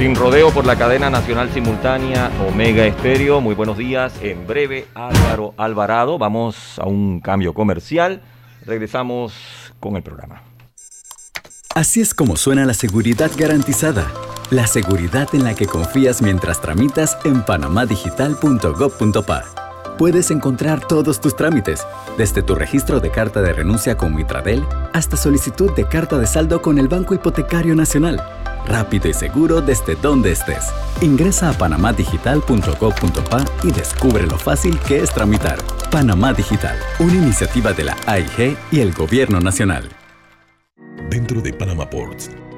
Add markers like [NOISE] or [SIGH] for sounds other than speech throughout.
Sin rodeo por la cadena nacional simultánea Omega Estéreo. Muy buenos días. En breve, Álvaro Alvarado. Vamos a un cambio comercial. Regresamos con el programa. Así es como suena la seguridad garantizada. La seguridad en la que confías mientras tramitas en panamadigital.gov.pa. Puedes encontrar todos tus trámites, desde tu registro de carta de renuncia con Mitradel hasta solicitud de carta de saldo con el Banco Hipotecario Nacional rápido y seguro desde donde estés. Ingresa a panamadigital.gov.pa y descubre lo fácil que es tramitar. Panamá Digital, una iniciativa de la AIG y el Gobierno Nacional. Dentro de Panama Ports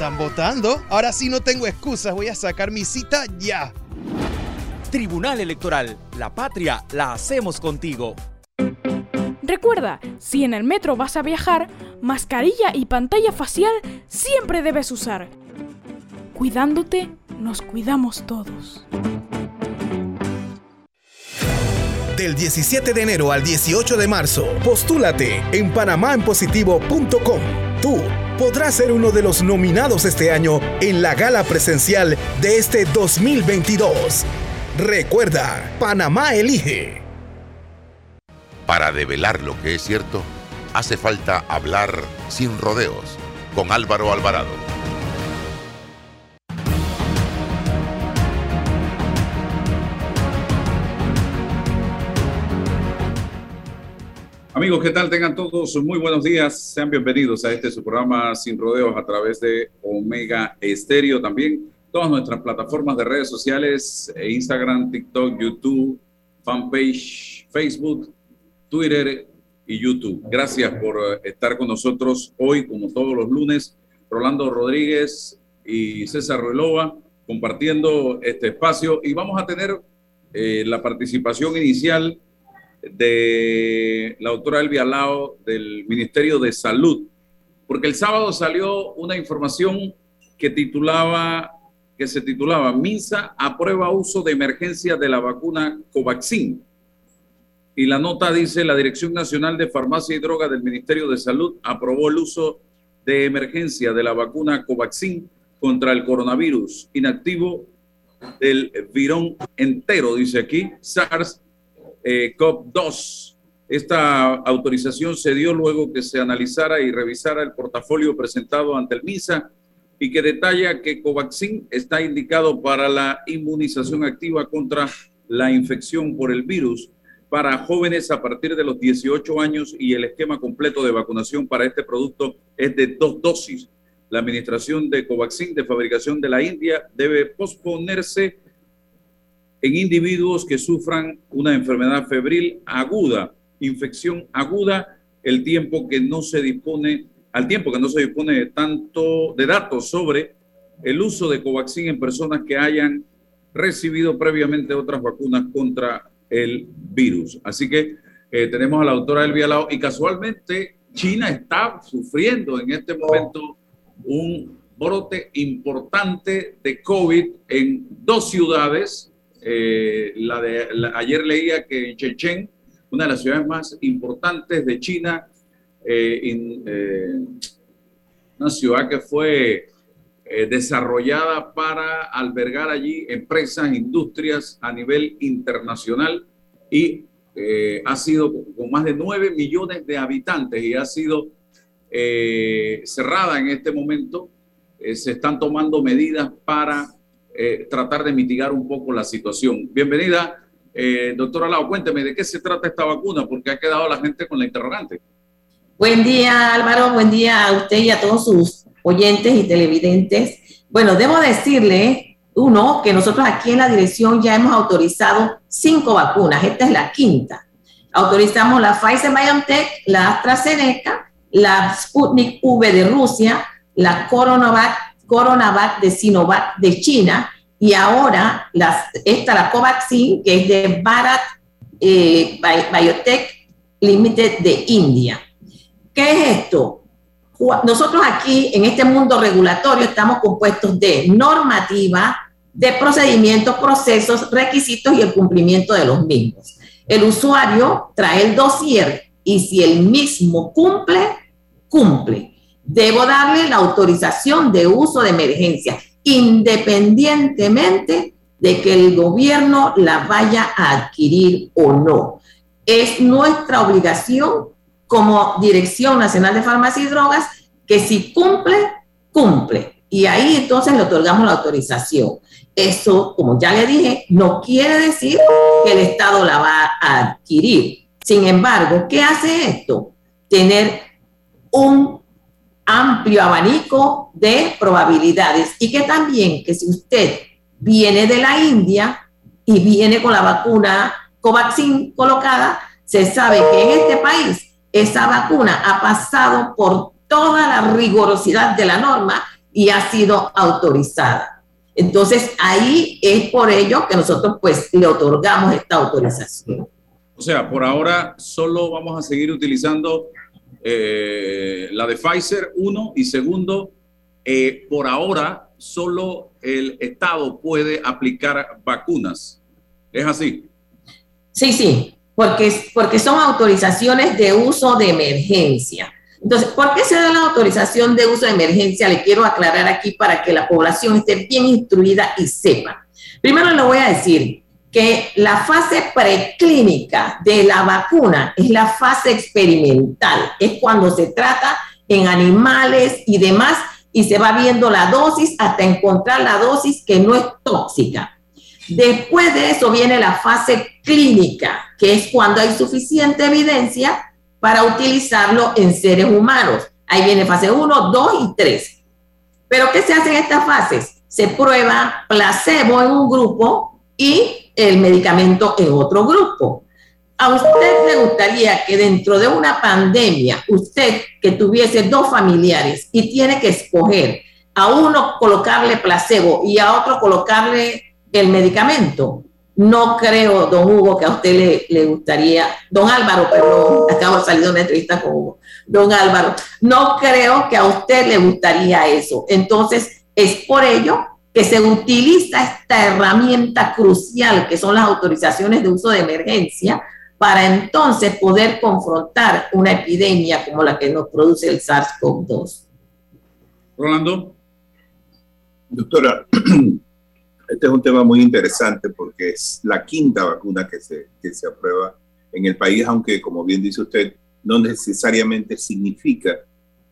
están votando. Ahora sí no tengo excusas, voy a sacar mi cita ya. Tribunal Electoral, la patria la hacemos contigo. Recuerda, si en el metro vas a viajar, mascarilla y pantalla facial siempre debes usar. Cuidándote, nos cuidamos todos. Del 17 de enero al 18 de marzo, postúlate en panamaenpositivo.com. Tú podrás ser uno de los nominados este año en la gala presencial de este 2022. Recuerda, Panamá elige. Para develar lo que es cierto, hace falta hablar sin rodeos con Álvaro Alvarado. Amigos, ¿qué tal? Tengan todos muy buenos días. Sean bienvenidos a este su programa Sin Rodeos a través de Omega Estéreo. También todas nuestras plataformas de redes sociales, eh, Instagram, TikTok, YouTube, fanpage, Facebook, Twitter y YouTube. Gracias por eh, estar con nosotros hoy, como todos los lunes. Rolando Rodríguez y César Ruelova compartiendo este espacio y vamos a tener eh, la participación inicial de la doctora Elvia Lao del Ministerio de Salud, porque el sábado salió una información que titulaba que se titulaba MINSA aprueba uso de emergencia de la vacuna Covaxin. Y la nota dice, la Dirección Nacional de Farmacia y Droga del Ministerio de Salud aprobó el uso de emergencia de la vacuna Covaxin contra el coronavirus inactivo del virón entero, dice aquí, SARS eh, COP2. Esta autorización se dio luego que se analizara y revisara el portafolio presentado ante el MISA y que detalla que Covaxin está indicado para la inmunización activa contra la infección por el virus para jóvenes a partir de los 18 años y el esquema completo de vacunación para este producto es de dos dosis. La administración de Covaxin de fabricación de la India debe posponerse en individuos que sufran una enfermedad febril aguda, infección aguda, el tiempo que no se dispone, al tiempo que no se dispone de tanto de datos sobre el uso de Covaxin en personas que hayan recibido previamente otras vacunas contra el virus. Así que eh, tenemos a la doctora Elvia Lao y casualmente China está sufriendo en este momento un brote importante de COVID en dos ciudades, eh, la de, ayer leía que en Shenzhen, una de las ciudades más importantes de China, eh, eh, una ciudad que fue desarrollada para albergar allí empresas, industrias a nivel internacional y ha sido con más de 9 millones de habitantes y ha sido cerrada en este momento. se están tomando medidas para eh, tratar de mitigar un poco la situación. Bienvenida, eh, doctora Lau, cuénteme de qué se trata esta vacuna, porque ha quedado la gente con la interrogante. Buen día, Álvaro, buen día a usted y a todos sus oyentes y televidentes. Bueno, debo decirle, uno, que nosotros aquí en la dirección ya hemos autorizado cinco vacunas, esta es la quinta. Autorizamos la Pfizer BioNTech, la AstraZeneca, la Sputnik V de Rusia, la CoronaVac CoronaVac de Sinovac de China y ahora las, esta, la Covaxin, que es de Bharat eh, Biotech Limited de India. ¿Qué es esto? Nosotros aquí en este mundo regulatorio estamos compuestos de normativa, de procedimientos, procesos, requisitos y el cumplimiento de los mismos. El usuario trae el dossier y si el mismo cumple, cumple debo darle la autorización de uso de emergencia, independientemente de que el gobierno la vaya a adquirir o no. Es nuestra obligación como Dirección Nacional de Farmacia y Drogas que si cumple, cumple. Y ahí entonces le otorgamos la autorización. Eso, como ya le dije, no quiere decir que el Estado la va a adquirir. Sin embargo, ¿qué hace esto? Tener un amplio abanico de probabilidades y que también que si usted viene de la India y viene con la vacuna Covaxin colocada, se sabe que en este país esa vacuna ha pasado por toda la rigurosidad de la norma y ha sido autorizada. Entonces ahí es por ello que nosotros pues le otorgamos esta autorización. O sea, por ahora solo vamos a seguir utilizando eh, la de Pfizer, uno, y segundo, eh, por ahora solo el Estado puede aplicar vacunas. ¿Es así? Sí, sí, porque, porque son autorizaciones de uso de emergencia. Entonces, ¿por qué se da la autorización de uso de emergencia? Le quiero aclarar aquí para que la población esté bien instruida y sepa. Primero le voy a decir, que la fase preclínica de la vacuna es la fase experimental, es cuando se trata en animales y demás y se va viendo la dosis hasta encontrar la dosis que no es tóxica. Después de eso viene la fase clínica, que es cuando hay suficiente evidencia para utilizarlo en seres humanos. Ahí viene fase 1, 2 y 3. Pero ¿qué se hace en estas fases? Se prueba placebo en un grupo y el medicamento en otro grupo. ¿A usted le gustaría que dentro de una pandemia, usted que tuviese dos familiares y tiene que escoger a uno colocarle placebo y a otro colocarle el medicamento? No creo, don Hugo, que a usted le, le gustaría, don Álvaro, perdón, acabo de salir de una entrevista con Hugo, don Álvaro, no creo que a usted le gustaría eso. Entonces, es por ello que se utiliza esta herramienta crucial que son las autorizaciones de uso de emergencia para entonces poder confrontar una epidemia como la que nos produce el SARS-CoV-2. Rolando. Doctora, [CLEARS THROAT] este es un tema muy interesante porque es la quinta vacuna que se, que se aprueba en el país, aunque como bien dice usted, no necesariamente significa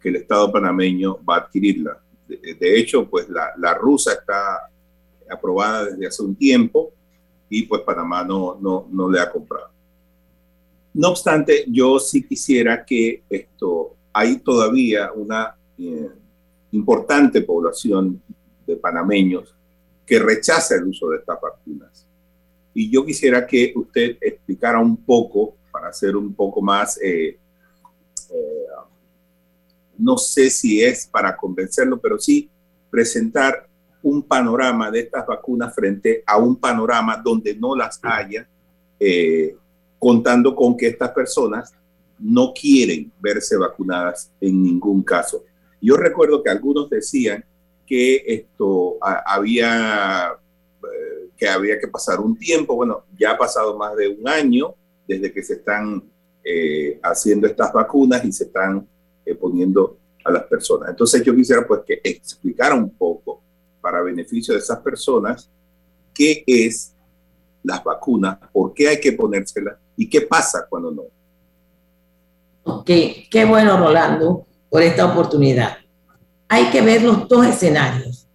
que el Estado panameño va a adquirirla. De, hecho, pues la, la, rusa está aprobada desde hace un tiempo y pues Panamá no, no, no le ha comprado. No obstante, yo sí quisiera que esto, hay todavía una eh, importante población de panameños que rechaza el uso de estas vacunas. Y yo quisiera que usted explicara un poco, para hacer un poco más, eh, eh, no sé si es para convencerlo, pero sí presentar un panorama de estas vacunas frente a un panorama donde no las haya, eh, contando con que estas personas no quieren verse vacunadas en ningún caso. Yo recuerdo que algunos decían que esto había eh, que había que pasar un tiempo, bueno, ya ha pasado más de un año desde que se están eh, haciendo estas vacunas y se están poniendo a las personas. Entonces yo quisiera pues que explicara un poco para beneficio de esas personas qué es las vacunas, por qué hay que ponérselas y qué pasa cuando no. Ok, qué bueno Rolando por esta oportunidad hay que ver los dos escenarios,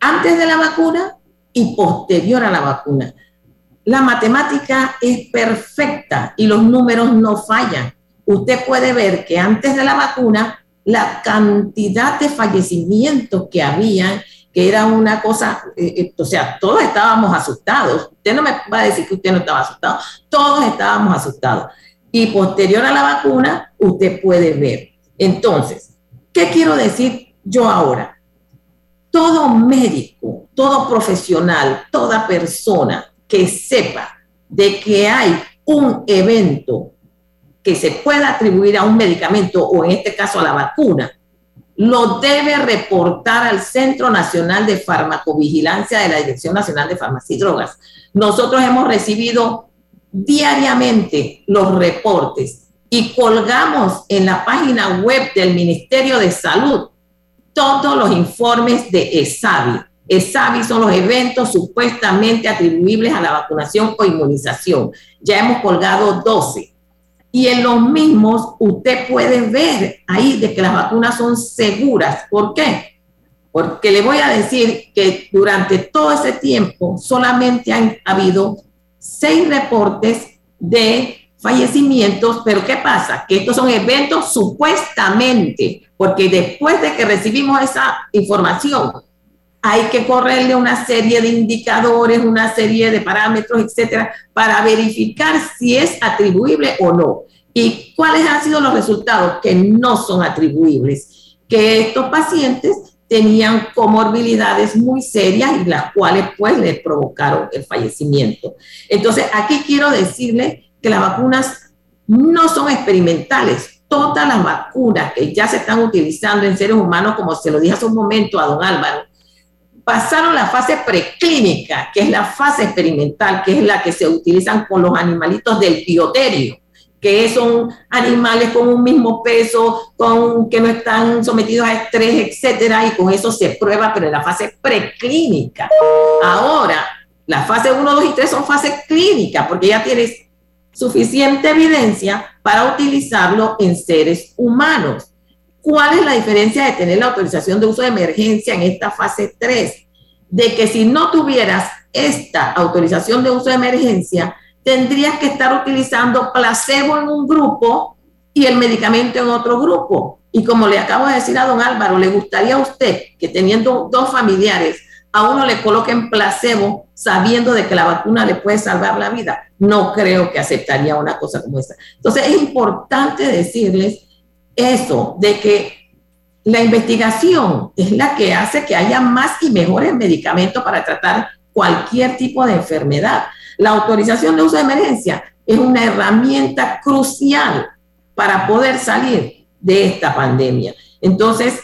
antes de la vacuna y posterior a la vacuna. La matemática es perfecta y los números no fallan. Usted puede ver que antes de la vacuna, la cantidad de fallecimientos que había, que era una cosa, eh, eh, o sea, todos estábamos asustados. Usted no me va a decir que usted no estaba asustado, todos estábamos asustados. Y posterior a la vacuna, usted puede ver. Entonces, ¿qué quiero decir yo ahora, todo médico, todo profesional, toda persona que sepa de que hay un evento que se pueda atribuir a un medicamento o en este caso a la vacuna, lo debe reportar al Centro Nacional de Farmacovigilancia de la Dirección Nacional de Farmacia y Drogas. Nosotros hemos recibido diariamente los reportes y colgamos en la página web del Ministerio de Salud todos los informes de ESAVI. ESAVI son los eventos supuestamente atribuibles a la vacunación o inmunización. Ya hemos colgado 12. Y en los mismos usted puede ver ahí de que las vacunas son seguras. ¿Por qué? Porque le voy a decir que durante todo ese tiempo solamente han habido seis reportes de fallecimientos, pero ¿qué pasa? Que estos son eventos supuestamente, porque después de que recibimos esa información, hay que correrle una serie de indicadores, una serie de parámetros, etcétera, para verificar si es atribuible o no. ¿Y cuáles han sido los resultados? Que no son atribuibles, que estos pacientes tenían comorbilidades muy serias y las cuales pues les provocaron el fallecimiento. Entonces, aquí quiero decirle que las vacunas no son experimentales. Todas las vacunas que ya se están utilizando en seres humanos, como se lo dije hace un momento a don Álvaro, pasaron la fase preclínica, que es la fase experimental, que es la que se utilizan con los animalitos del bioterio, que son animales con un mismo peso, con, que no están sometidos a estrés, etcétera, y con eso se prueba, pero en la fase preclínica. Ahora, la fase 1, 2 y 3 son fases clínicas, porque ya tienes suficiente evidencia para utilizarlo en seres humanos. ¿Cuál es la diferencia de tener la autorización de uso de emergencia en esta fase 3? De que si no tuvieras esta autorización de uso de emergencia, tendrías que estar utilizando placebo en un grupo y el medicamento en otro grupo. Y como le acabo de decir a don Álvaro, ¿le gustaría a usted que teniendo dos familiares, a uno le coloquen placebo sabiendo de que la vacuna le puede salvar la vida? No creo que aceptaría una cosa como esa. Entonces es importante decirles eso, de que la investigación es la que hace que haya más y mejores medicamentos para tratar cualquier tipo de enfermedad. La autorización de uso de emergencia es una herramienta crucial para poder salir de esta pandemia. Entonces,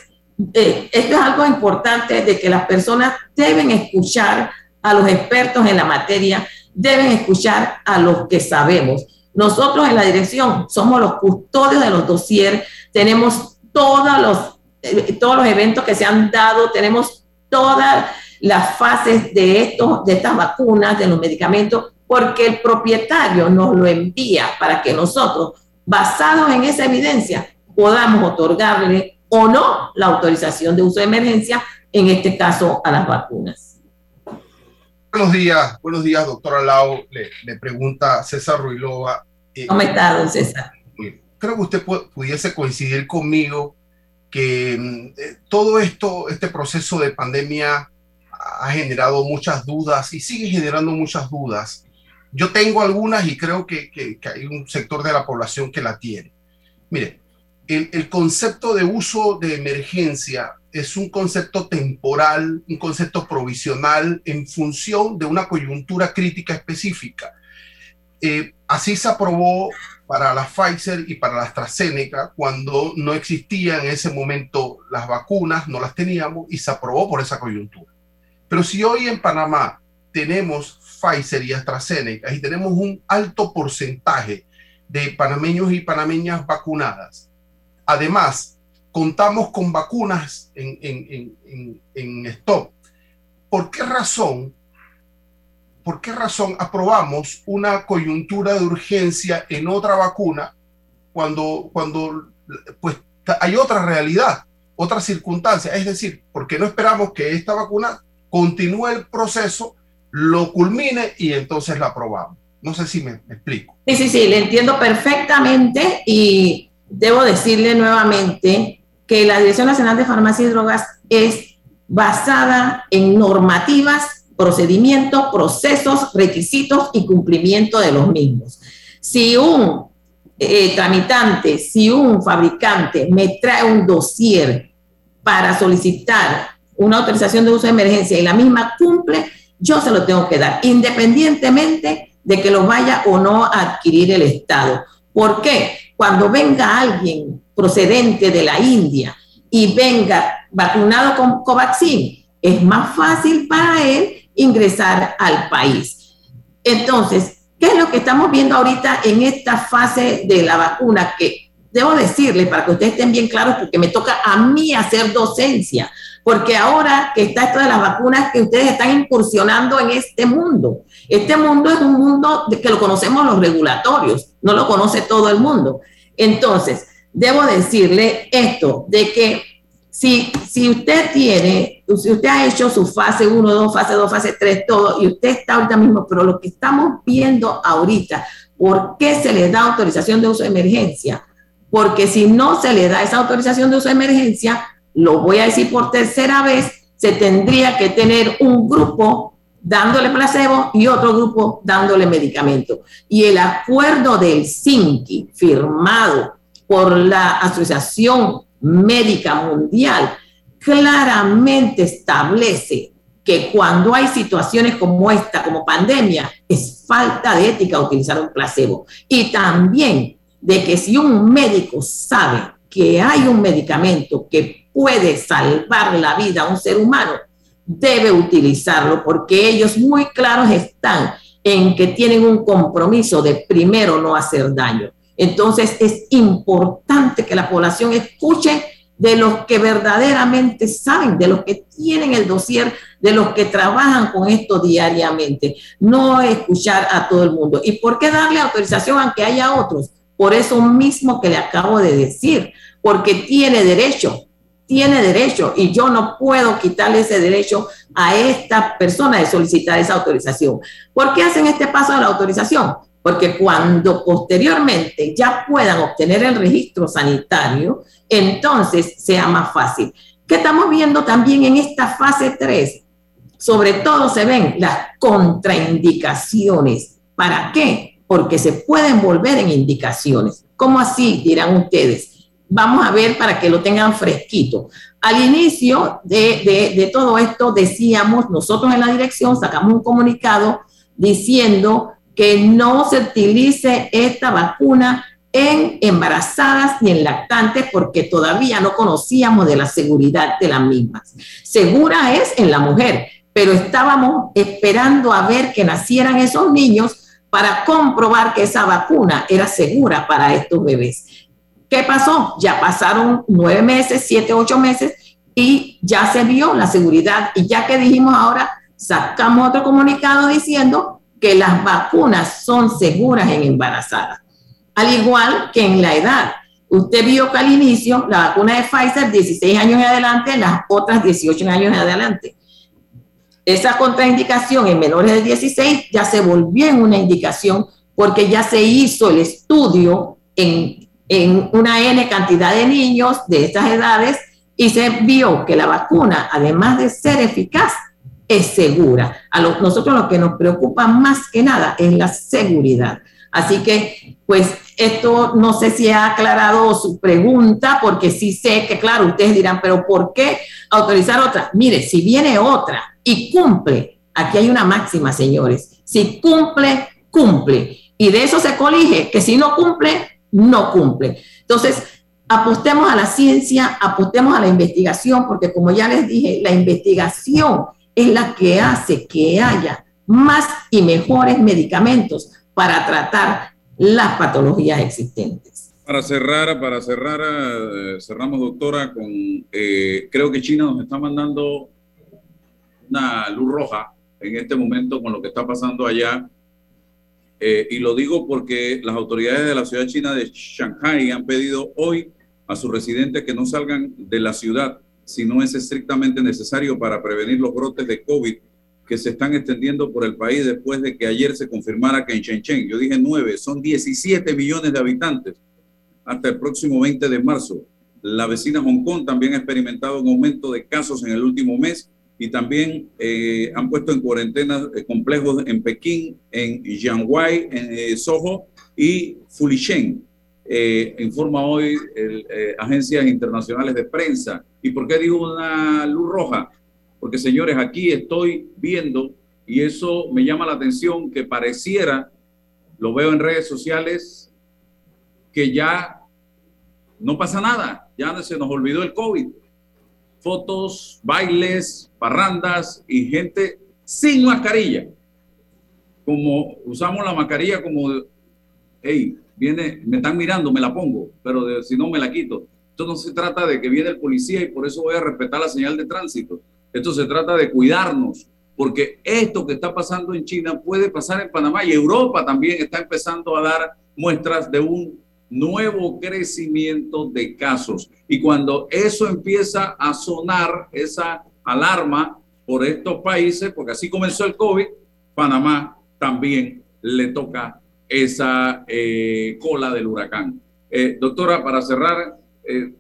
eh, esto es algo importante de que las personas deben escuchar a los expertos en la materia, deben escuchar a los que sabemos. Nosotros en la dirección somos los custodios de los dossiers, tenemos todos los, eh, todos los eventos que se han dado, tenemos todas las fases de, estos, de estas vacunas, de los medicamentos, porque el propietario nos lo envía para que nosotros, basados en esa evidencia, podamos otorgarle o no la autorización de uso de emergencia, en este caso a las vacunas. Buenos días, buenos días, doctora Lau. Le, pregunta César Ruilova. Eh, ¿Cómo está, don César? Creo que usted pudiese coincidir conmigo que mm, eh, todo esto, este proceso de pandemia ha generado muchas dudas y sigue generando muchas dudas. Yo tengo algunas y creo que, que, hay un sector de la población que la tiene. Mire, el, el, concepto de uso de emergencia es un concepto temporal, un concepto provisional en función de una coyuntura crítica específica. Eh, así se aprobó para la Pfizer y para la AstraZeneca cuando no existían en ese momento las vacunas, no las teníamos y se aprobó por esa coyuntura. Pero si hoy en Panamá tenemos Pfizer y AstraZeneca y tenemos un alto porcentaje de panameños y panameñas vacunadas, además contamos con vacunas en, en, en, en stock, ¿por qué razón? ¿Por qué razón aprobamos una coyuntura de urgencia en otra vacuna cuando, cuando pues, hay otra realidad, otra circunstancia? Es decir, ¿por qué no esperamos que esta vacuna continúe el proceso, lo culmine y entonces la aprobamos. No sé si me, explico. Sí, sí, sí, le entiendo perfectamente y debo decirle nuevamente que la Dirección Nacional de Farmacia y Drogas es basada en normativas, procedimientos, procesos, requisitos y cumplimiento de los mismos. Si un eh, tramitante, si un fabricante me trae un dossier para solicitar una autorización de uso de emergencia y la misma cumple, yo se lo tengo que dar, independientemente de que lo vaya o no a adquirir el Estado. ¿Por qué? Cuando venga alguien procedente de la India y venga vacunado con Covaxin, es más fácil para él ingresar al país. Entonces, ¿qué es lo que estamos viendo ahorita en esta fase de la vacuna? Que debo decirle, para que ustedes estén bien claros, porque me toca a mí hacer docencia, porque ahora que está esto de las vacunas, que ustedes están incursionando en este mundo. Este mundo es un mundo que lo conocemos los regulatorios, no lo conoce todo el mundo. Entonces, debo decirle esto, de que si, si usted tiene, si usted ha hecho su fase 1, 2, fase 2, fase 3, todo, y usted está ahorita mismo, pero lo que estamos viendo ahorita, ¿por qué se le da autorización de uso de emergencia? Porque si no se le da esa autorización de uso de emergencia, lo voy a decir por tercera vez, se tendría que tener un grupo dándole placebo y otro grupo dándole medicamento. Y el acuerdo del CINCI firmado por la Asociación Médica Mundial claramente establece que cuando hay situaciones como esta, como pandemia, es falta de ética utilizar un placebo. Y también de que si un médico sabe que hay un medicamento que puede salvar la vida a un ser humano, debe utilizarlo porque ellos muy claros están en que tienen un compromiso de primero no hacer daño. Entonces es importante que la población escuche de los que verdaderamente saben, de los que tienen el dossier, de los que trabajan con esto diariamente, no escuchar a todo el mundo. ¿Y por qué darle autorización aunque haya otros? Por eso mismo que le acabo de decir, porque tiene derecho tiene derecho y yo no puedo quitarle ese derecho a esta persona de solicitar esa autorización. ¿Por qué hacen este paso de la autorización? Porque cuando posteriormente ya puedan obtener el registro sanitario, entonces sea más fácil. ¿Qué estamos viendo también en esta fase 3? Sobre todo se ven las contraindicaciones. ¿Para qué? Porque se pueden volver en indicaciones. ¿Cómo así? Dirán ustedes. Vamos a ver para que lo tengan fresquito. Al inicio de, de todo esto decíamos, nosotros en la dirección sacamos un comunicado diciendo que no se utilice esta vacuna en embarazadas ni en lactantes porque todavía no conocíamos de la seguridad de las mismas. Segura es en la mujer, pero estábamos esperando a ver que nacieran esos niños para comprobar que esa vacuna era segura para estos bebés. ¿Qué pasó? Ya pasaron nueve meses, siete, ocho meses y ya se vio la seguridad. Y ya que dijimos ahora, sacamos otro comunicado diciendo que las vacunas son seguras en embarazadas, al igual que en la edad. Usted vio que al inicio la vacuna de Pfizer 16 años en adelante, las otras 18 años en adelante. Esa contraindicación en menores de 16 ya se volvió en una indicación porque ya se hizo el estudio en, en una N cantidad de niños de estas edades y se vio que la vacuna, además de ser eficaz, es segura. A nosotros lo que nos preocupa más que nada es la seguridad. Así que, pues, esto no sé si ha aclarado su pregunta, porque sí sé que, claro, ustedes dirán, pero ¿por qué autorizar otra? Mire, si viene otra y cumple, aquí hay una máxima, señores, si cumple, cumple. Y de eso se colige, que si no cumple, no cumple. Entonces, apostemos a la ciencia, apostemos a la investigación, porque como ya les dije, la investigación es la que hace que haya más y mejores medicamentos para tratar las patologías existentes. Para cerrar, para cerrar, eh, cerramos doctora con, eh, creo que China nos está mandando una luz roja en este momento con lo que está pasando allá. Eh, y lo digo porque las autoridades de la ciudad china de Shanghai han pedido hoy a sus residentes que no salgan de la ciudad si no es estrictamente necesario para prevenir los brotes de COVID que se están extendiendo por el país después de que ayer se confirmara que en Shenzhen, yo dije nueve, son 17 millones de habitantes hasta el próximo 20 de marzo. La vecina Hong Kong también ha experimentado un aumento de casos en el último mes y también eh, han puesto en cuarentena eh, complejos en Pekín, en Jianghuai, en eh, Soho y Fulishen eh, informa hoy el, eh, agencias internacionales de prensa. ¿Y por qué digo una luz roja? Porque señores, aquí estoy viendo, y eso me llama la atención, que pareciera, lo veo en redes sociales, que ya no pasa nada, ya se nos olvidó el COVID. Fotos, bailes, parrandas y gente sin mascarilla. Como usamos la mascarilla como, hey, viene, me están mirando, me la pongo, pero si no me la quito. Esto no se trata de que viene el policía y por eso voy a respetar la señal de tránsito. Esto se trata de cuidarnos, porque esto que está pasando en China puede pasar en Panamá y Europa también está empezando a dar muestras de un nuevo crecimiento de casos. Y cuando eso empieza a sonar, esa alarma por estos países, porque así comenzó el COVID, Panamá también le toca esa eh, cola del huracán. Eh, doctora, para cerrar, eh,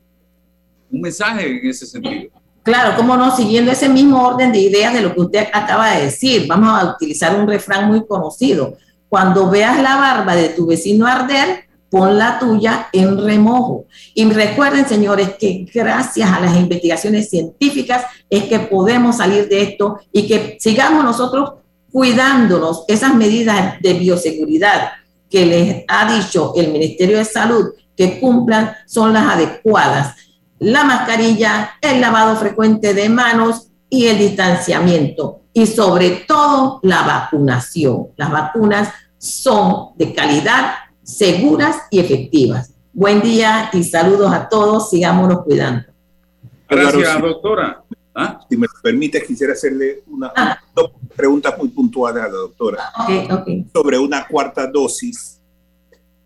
un mensaje en ese sentido. Claro, cómo no, siguiendo ese mismo orden de ideas de lo que usted acaba de decir, vamos a utilizar un refrán muy conocido. Cuando veas la barba de tu vecino arder, pon la tuya en remojo. Y recuerden, señores, que gracias a las investigaciones científicas es que podemos salir de esto y que sigamos nosotros cuidándonos esas medidas de bioseguridad que les ha dicho el Ministerio de Salud que cumplan son las adecuadas. La mascarilla, el lavado frecuente de manos y el distanciamiento. Y sobre todo la vacunación. Las vacunas son de calidad, seguras y efectivas. Buen día y saludos a todos. Sigámonos cuidando. Gracias, doctora. ¿Ah? Si me permite, quisiera hacerle una, ah. dos preguntas muy puntuales a la doctora. Sobre una cuarta dosis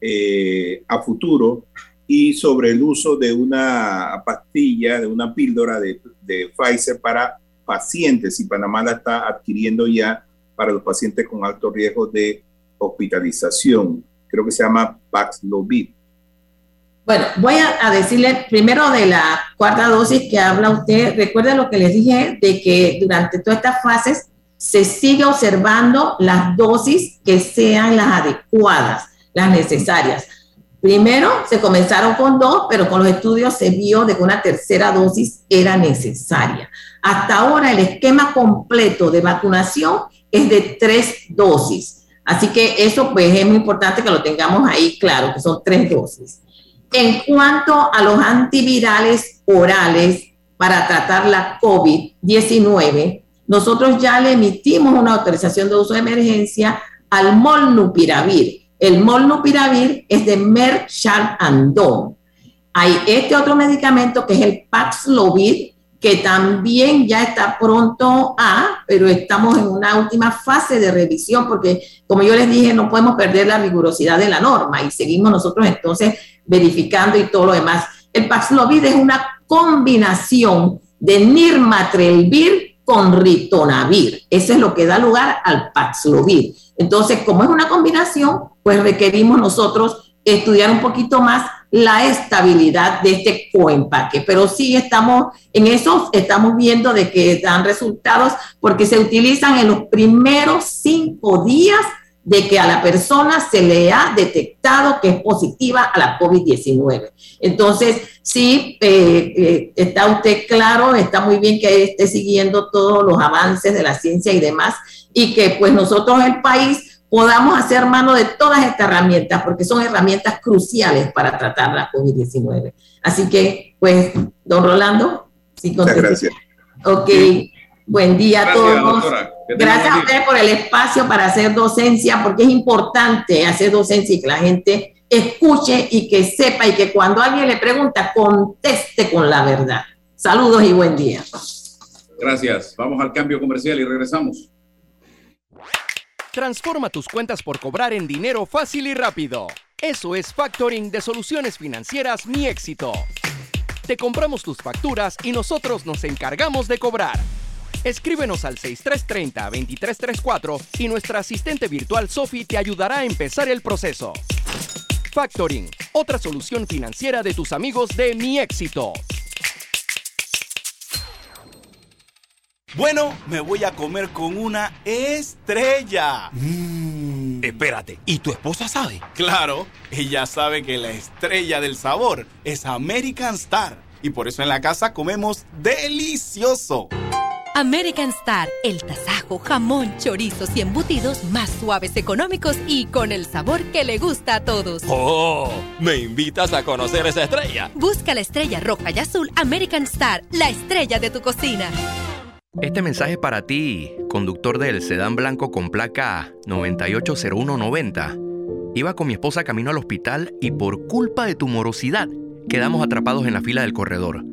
eh, a futuro y sobre el uso de una pastilla, de una píldora de, Pfizer para pacientes. Y Panamá la está adquiriendo ya para los pacientes con alto riesgo de hospitalización, creo que se llama Paxlovid. Bueno, voy a, decirle primero de la cuarta dosis que habla usted. Recuerden lo que les dije de que durante todas estas fases se sigue observando las dosis que sean las adecuadas, las necesarias. Primero se comenzaron con dos, pero con los estudios se vio que una tercera dosis era necesaria. Hasta ahora el esquema completo de vacunación es de tres dosis. Así que eso pues es muy importante que lo tengamos ahí claro, que son tres dosis. En cuanto a los antivirales orales para tratar la COVID-19, nosotros ya le emitimos una autorización de uso de emergencia al molnupiravir. El molnupiravir es de Merck Sharp and Hay este otro medicamento que es el Paxlovid, que también ya está pronto a, pero estamos en una última fase de revisión porque, como yo les dije, no podemos perder la rigurosidad de la norma y seguimos nosotros entonces verificando y todo lo demás. El Paxlovid es una combinación de nirmatrelvir con ritonavir. Eso es lo que da lugar al Paxlovid. Entonces, como es una combinación, pues requerimos nosotros estudiar un poquito más la estabilidad de este coempaque. Pero sí estamos en eso, estamos viendo de que dan resultados porque se utilizan en los primeros cinco días de que a la persona se le ha detectado que es positiva a la COVID-19. Entonces, sí, eh, eh, está usted claro, está muy bien que esté siguiendo todos los avances de la ciencia y demás, y que pues nosotros el país podamos hacer mano de todas estas herramientas, porque son herramientas cruciales para tratar la COVID-19. Así que, pues, don Rolando, sí, gracias. Ok. Buen día a todos. Gracias a ustedes por el espacio para hacer docencia, porque es importante hacer docencia y que la gente escuche y que sepa y que cuando alguien le pregunta, conteste con la verdad. Saludos y buen día. Gracias. Vamos al cambio comercial y regresamos. Transforma tus cuentas por cobrar en dinero fácil y rápido. Eso es factoring de soluciones financieras Mi Éxito. Te compramos tus facturas y nosotros nos encargamos de cobrar. Escríbenos al 6330-2334 y nuestra asistente virtual Sophie te ayudará a empezar el proceso. Factoring, otra solución financiera de tus amigos de Mi Éxito. Bueno, me voy a comer con una estrella. Mmm. Espérate, ¿y tu esposa sabe? Claro, ella sabe que la estrella del sabor es American Star. Y por eso en la casa comemos delicioso. American Star, el tasajo, jamón, chorizos y embutidos más suaves, económicos y con el sabor que le gusta a todos. ¡Oh! ¿Me invitas a conocer esa estrella? Busca la estrella roja y azul American Star, la estrella de tu cocina. Este mensaje para ti, conductor del sedán blanco con placa 980190. Iba con mi esposa camino al hospital y por culpa de tu morosidad quedamos atrapados en la fila del corredor.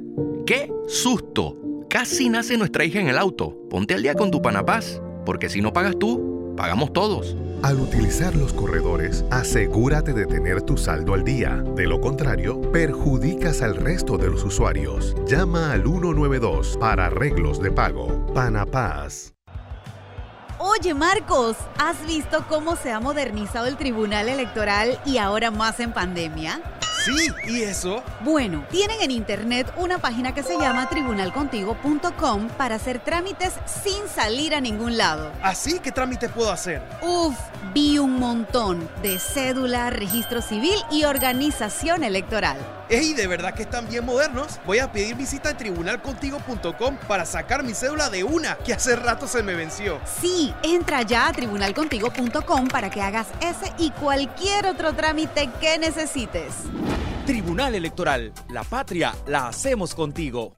¡Qué susto! Casi nace nuestra hija en el auto. Ponte al día con tu Panapaz, porque si no pagas tú, pagamos todos. Al utilizar los corredores, asegúrate de tener tu saldo al día. De lo contrario, perjudicas al resto de los usuarios. Llama al 192 para arreglos de pago. Panapaz. Oye Marcos, ¿has visto cómo se ha modernizado el Tribunal Electoral y ahora más en pandemia? Sí, ¿y eso? Bueno, tienen en internet una página que se llama tribunalcontigo.com para hacer trámites sin salir a ningún lado. ¿Así? ¿Qué trámites puedo hacer? Uf, vi un montón de cédula, registro civil y organización electoral. ¡Ey, de verdad que están bien modernos! Voy a pedir visita en tribunalcontigo.com para sacar mi cédula de una que hace rato se me venció. Sí, entra ya a tribunalcontigo.com para que hagas ese y cualquier otro trámite que necesites. Tribunal Electoral, la patria la hacemos contigo.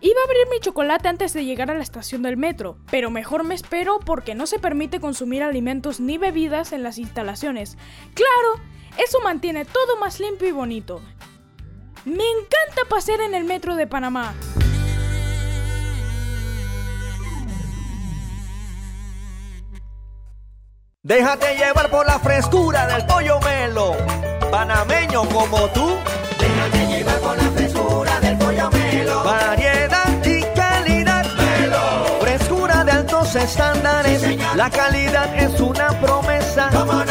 Iba a abrir mi chocolate antes de llegar a la estación del metro, pero mejor me espero porque no se permite consumir alimentos ni bebidas en las instalaciones. Claro, eso mantiene todo más limpio y bonito. Me encanta pasear en el metro de Panamá. Déjate llevar por la frescura del pollo melo, panameño como tú. Déjate llevar por la frescura del pollo melo. Variedad estándares. la calidad es una promesa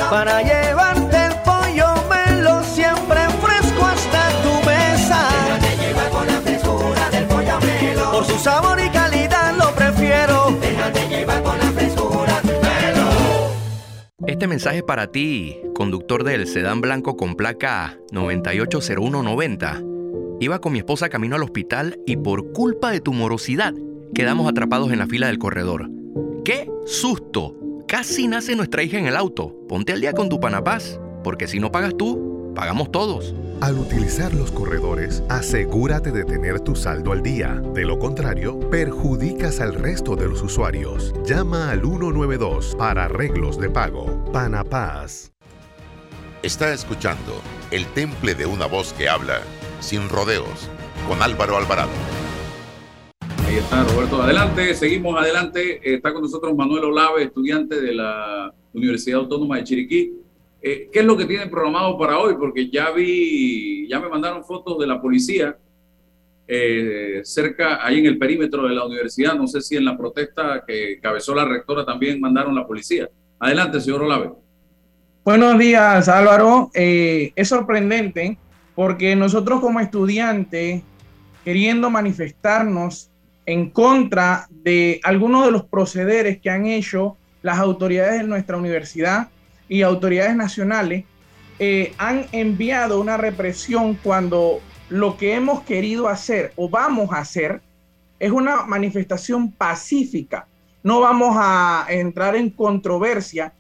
para llevarte el pollo melo siempre fresco hasta tu mesa. Déjate llevar por la frescura del pollo melo. Por su sabor y calidad lo prefiero. Déjate llevar por la frescura melo. Este mensaje es para ti, conductor del sedán blanco con placa 980190. Iba con mi esposa camino al hospital y por culpa de tu morosidad quedamos atrapados en la fila del corredor. ¡Qué susto! Casi nace nuestra hija en el auto. Ponte al día con tu Panapaz, porque si no pagas tú, pagamos todos. Al utilizar los corredores, asegúrate de tener tu saldo al día. De lo contrario, perjudicas al resto de los usuarios. Llama al 192 para arreglos de pago. Panapaz. Está escuchando El Temple de una voz que habla, sin rodeos, con Álvaro Alvarado. Ahí está Roberto. Adelante, seguimos adelante. Está con nosotros Manuel Olave, estudiante de la Universidad Autónoma de Chiriquí. Eh, ¿Qué es lo que tienen programado para hoy? Porque ya vi, ya me mandaron fotos de la policía eh, cerca, ahí en el perímetro de la universidad. No sé si en la protesta que cabezó la rectora también mandaron la policía. Adelante, señor Olave. Buenos días, Álvaro. Eh, es sorprendente porque nosotros como estudiantes, queriendo manifestarnos en contra de algunos de los procederes que han hecho las autoridades de nuestra universidad y autoridades nacionales, eh, han enviado una represión cuando lo que hemos querido hacer o vamos a hacer es una manifestación pacífica. No vamos a entrar en controversia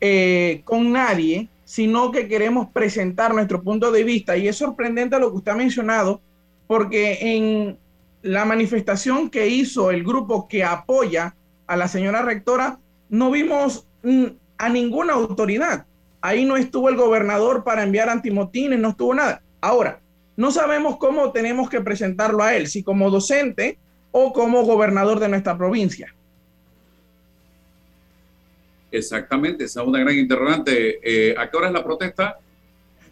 eh, con nadie, sino que queremos presentar nuestro punto de vista. Y es sorprendente lo que usted ha mencionado, porque en la manifestación que hizo el grupo que apoya a la señora rectora, no vimos mm, a ninguna autoridad. Ahí no estuvo el gobernador para enviar antimotines, no estuvo nada. Ahora, no sabemos cómo tenemos que presentarlo a él, si como docente o como gobernador de nuestra provincia. Exactamente, esa es una gran interrogante. Eh, ¿A qué hora es la protesta?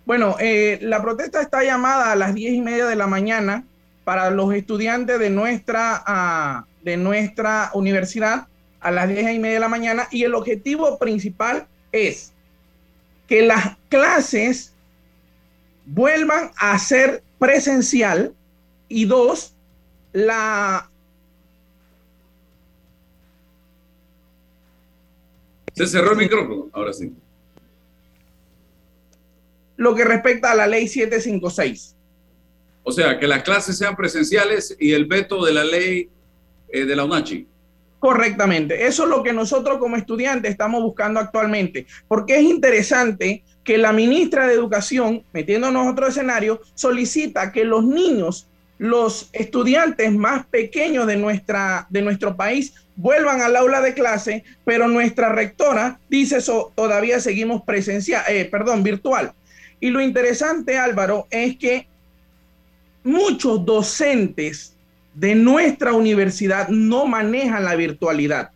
Bueno, eh, la protesta está llamada a las diez y media de la mañana para los estudiantes de nuestra, ah, de nuestra universidad a las diez y media de la mañana y el objetivo principal es que las clases vuelvan a ser presencial y dos, la... Se cerró el micrófono, ahora sí. Lo que respecta a la ley 756. O sea, que las clases sean presenciales y el veto de la ley eh, de la UNACHI. Correctamente. Eso es lo que nosotros como estudiantes estamos buscando actualmente, porque es interesante que la ministra de Educación, metiéndonos a otro escenario, solicita que los niños, los estudiantes más pequeños de, nuestra, de nuestro país vuelvan al aula de clase, pero nuestra rectora dice eso, todavía seguimos presencial, eh, perdón, virtual. Y lo interesante, Álvaro, es que muchos docentes de nuestra universidad no manejan la virtualidad.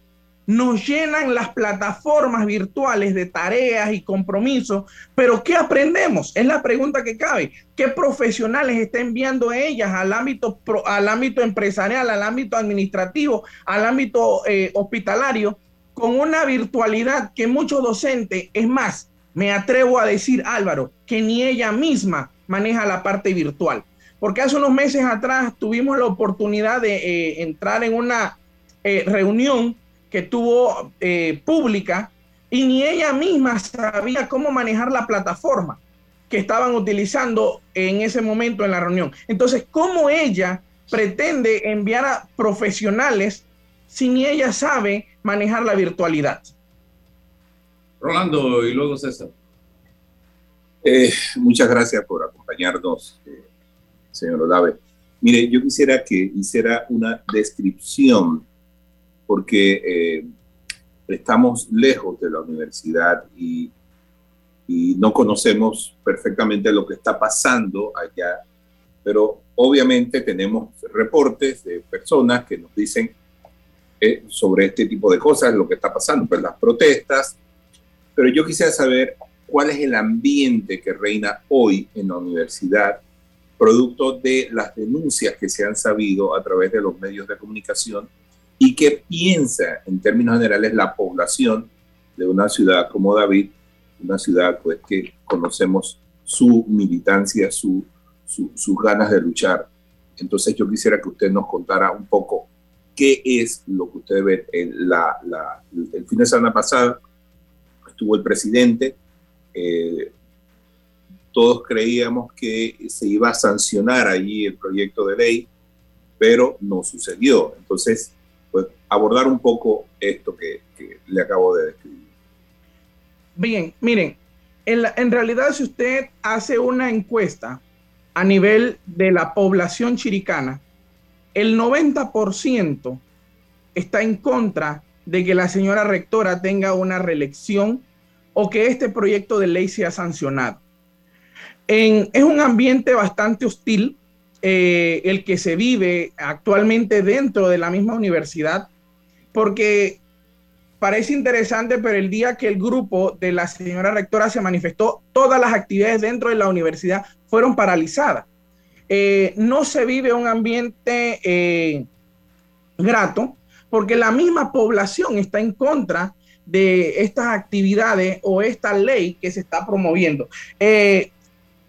Nos llenan las plataformas virtuales de tareas y compromisos, pero ¿qué aprendemos? Es la pregunta que cabe. ¿Qué profesionales está enviando ellas al ámbito, al ámbito empresarial, al ámbito administrativo, al ámbito eh, hospitalario, con una virtualidad que muchos docentes, es más, me atrevo a decir, Álvaro, que ni ella misma maneja la parte virtual? Porque hace unos meses atrás tuvimos la oportunidad de eh, entrar en una eh, reunión que tuvo eh, pública y ni ella misma sabía cómo manejar la plataforma que estaban utilizando en ese momento en la reunión. Entonces, ¿cómo ella pretende enviar a profesionales si ni ella sabe manejar la virtualidad? Rolando y luego César. Eh, muchas gracias por acompañarnos, eh, señor Olave. Mire, yo quisiera que hiciera una descripción, porque eh, estamos lejos de la universidad y y no conocemos perfectamente lo que está pasando allá, pero obviamente tenemos reportes de personas que nos dicen eh, sobre este tipo de cosas, lo que está pasando, pues las protestas, pero yo quisiera saber cuál es el ambiente que reina hoy en la universidad, producto de las denuncias que se han sabido a través de los medios de comunicación y qué piensa en términos generales la población de una ciudad como David una ciudad pues, que conocemos su militancia, su, sus ganas de luchar. Entonces yo quisiera que usted nos contara un poco qué es lo que usted ve. En la, el fin de semana pasada estuvo el presidente, eh, todos creíamos que se iba a sancionar allí el proyecto de ley, pero no sucedió. Entonces, pues abordar un poco esto que, le acabo de describir. Bien, miren, en, realidad si usted hace una encuesta a nivel de la población chiricana, el 90% está en contra de que la señora rectora tenga una reelección o que este proyecto de ley sea sancionado. Es un ambiente bastante hostil eh, el que se vive actualmente dentro de la misma universidad, porque parece interesante, pero el día que el grupo de la señora rectora se manifestó, todas las actividades dentro de la universidad fueron paralizadas. Eh, no se vive un ambiente eh, grato porque la misma población está en contra de estas actividades o esta ley que se está promoviendo.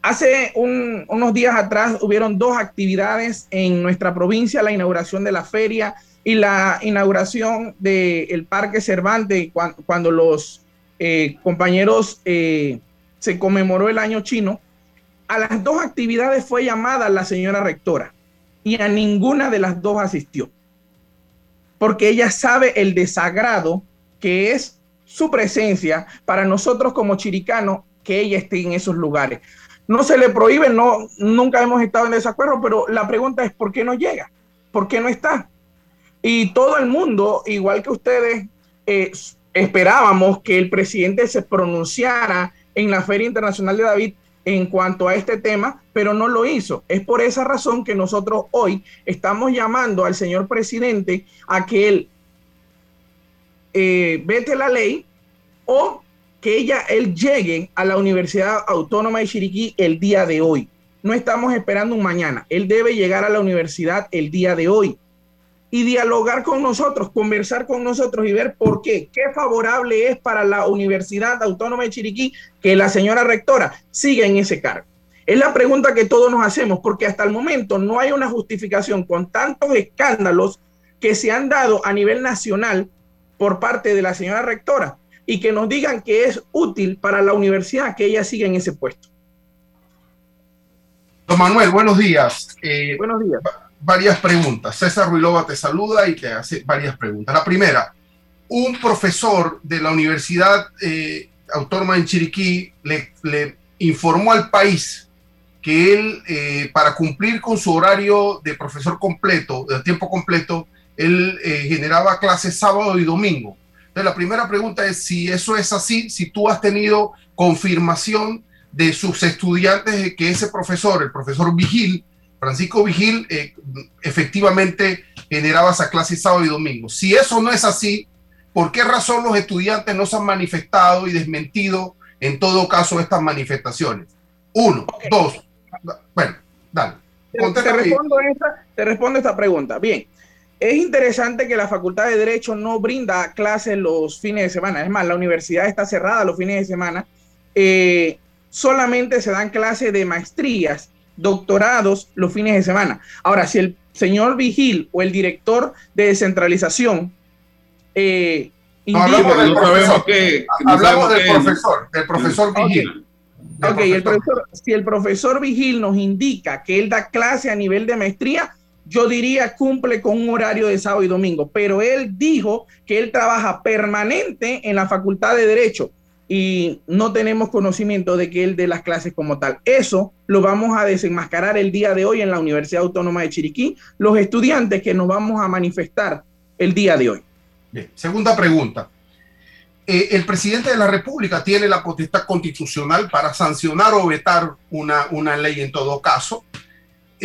Hace unos días atrás hubieron dos actividades en nuestra provincia, la inauguración de la feria y la inauguración del Parque Cervantes, cuando, los eh, compañeros eh, se conmemoró el año chino, a las dos actividades fue llamada la señora rectora y a ninguna de las dos asistió, porque ella sabe el desagrado que es su presencia para nosotros como chiricanos que ella esté en esos lugares. No se le prohíbe, no, nunca hemos estado en desacuerdo, pero la pregunta es ¿por qué no llega? ¿Por qué no está? Y todo el mundo, igual que ustedes, eh, esperábamos que el presidente se pronunciara en la Feria Internacional de David en cuanto a este tema, pero no lo hizo. Es por esa razón que nosotros hoy estamos llamando al señor presidente a que él eh, vete la ley o que ella, él llegue a la Universidad Autónoma de Chiriquí el día de hoy. No estamos esperando un mañana. Él debe llegar a la universidad el día de hoy y dialogar con nosotros, conversar con nosotros y ver por qué, qué favorable es para la Universidad Autónoma de Chiriquí que la señora rectora siga en ese cargo. Es la pregunta que todos nos hacemos, porque hasta el momento no hay una justificación con tantos escándalos que se han dado a nivel nacional por parte de la señora rectora y que nos digan que es útil para la universidad que ella siga en ese puesto. Don Manuel, buenos días. Eh, buenos días varias preguntas. César Ruilova te saluda y te hace varias preguntas. La primera, un profesor de la Universidad eh, Autónoma en Chiriquí le, informó al país que él, eh, para cumplir con su horario de profesor completo, de tiempo completo, él eh, generaba clases sábado y domingo. Entonces, la primera pregunta es si eso es así, si tú has tenido confirmación de sus estudiantes de que ese profesor, el profesor Vigil, Francisco Vigil eh, efectivamente generaba esa clase sábado y domingo. Si eso no es así, ¿por qué razón los estudiantes no se han manifestado y desmentido en todo caso estas manifestaciones? Uno, dos, bueno, dale. Te, respondo esta, te respondo esta pregunta. Bien, es interesante que la Facultad de Derecho no brinda clases los fines de semana. Es más, la universidad está cerrada los fines de semana. Eh, solamente se dan clases de maestrías doctorados los fines de semana. Ahora, si el señor Vigil o el director de descentralización eh, hablamos del no profesor. no hablamos del profesor, del profesor Vigil. Ok, el profesor, si el profesor Vigil nos indica que él da clase a nivel de maestría, yo diría cumple con un horario de sábado y domingo, pero él dijo que él trabaja permanente en la Facultad de Derecho y no tenemos conocimiento de que él dé las clases como tal. Eso lo vamos a desenmascarar el día de hoy en la Universidad Autónoma de Chiriquí, los estudiantes que nos vamos a manifestar el día de hoy. Bien, segunda pregunta. Eh, el presidente de la República tiene la potestad constitucional para sancionar o vetar una, una ley en todo caso.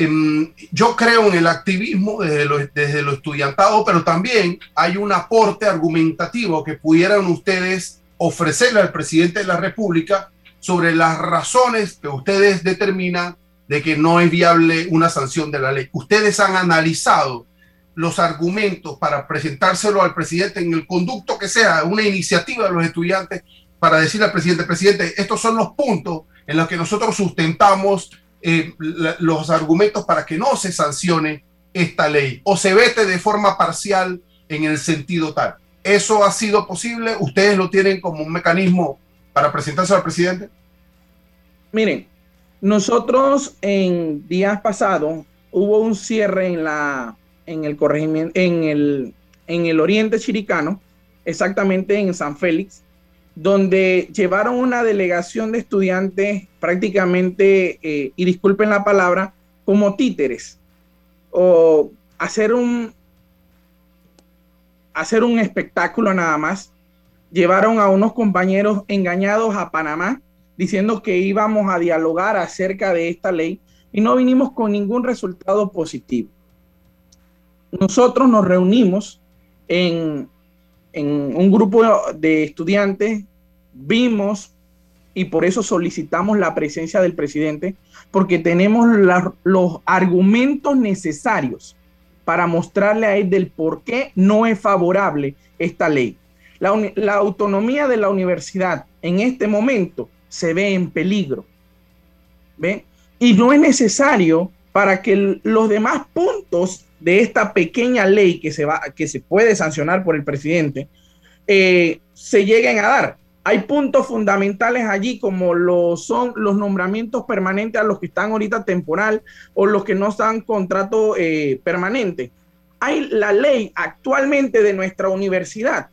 Em, yo creo en el activismo desde lo, desde lo estudiantado, pero también hay un aporte argumentativo que pudieran ustedes ofrecerle al presidente de la República sobre las razones que ustedes determinan de que no es viable una sanción de la ley. Ustedes han analizado los argumentos para presentárselo al presidente en el conducto que sea, una iniciativa de los estudiantes para decirle al presidente, presidente, estos son los puntos en los que nosotros sustentamos eh, los argumentos para que no se sancione esta ley o se vete de forma parcial en el sentido tal. ¿Eso ha sido posible? ¿Ustedes lo tienen como un mecanismo para presentarse al presidente? Miren, nosotros en días pasados hubo un cierre en la en el corregimiento en el en el oriente chiricano, exactamente en San Félix, donde llevaron una delegación de estudiantes prácticamente, eh, y disculpen la palabra, como títeres, o hacer un hacer un espectáculo nada más. Llevaron a unos compañeros engañados a Panamá diciendo que íbamos a dialogar acerca de esta ley y no vinimos con ningún resultado positivo. Nosotros nos reunimos en, en un grupo de estudiantes, vimos y por eso solicitamos la presencia del presidente, porque tenemos los argumentos necesarios para mostrarle a él del por qué no es favorable esta ley. La, autonomía de la universidad en este momento se ve en peligro. ¿Ve? Y no es necesario para que los demás puntos de esta pequeña ley que se, va, que se puede sancionar por el presidente eh, se lleguen a dar. Hay puntos fundamentales allí como lo son los nombramientos permanentes a los que están ahorita temporal o los que no están contrato eh, permanente. Hay la ley actualmente de nuestra universidad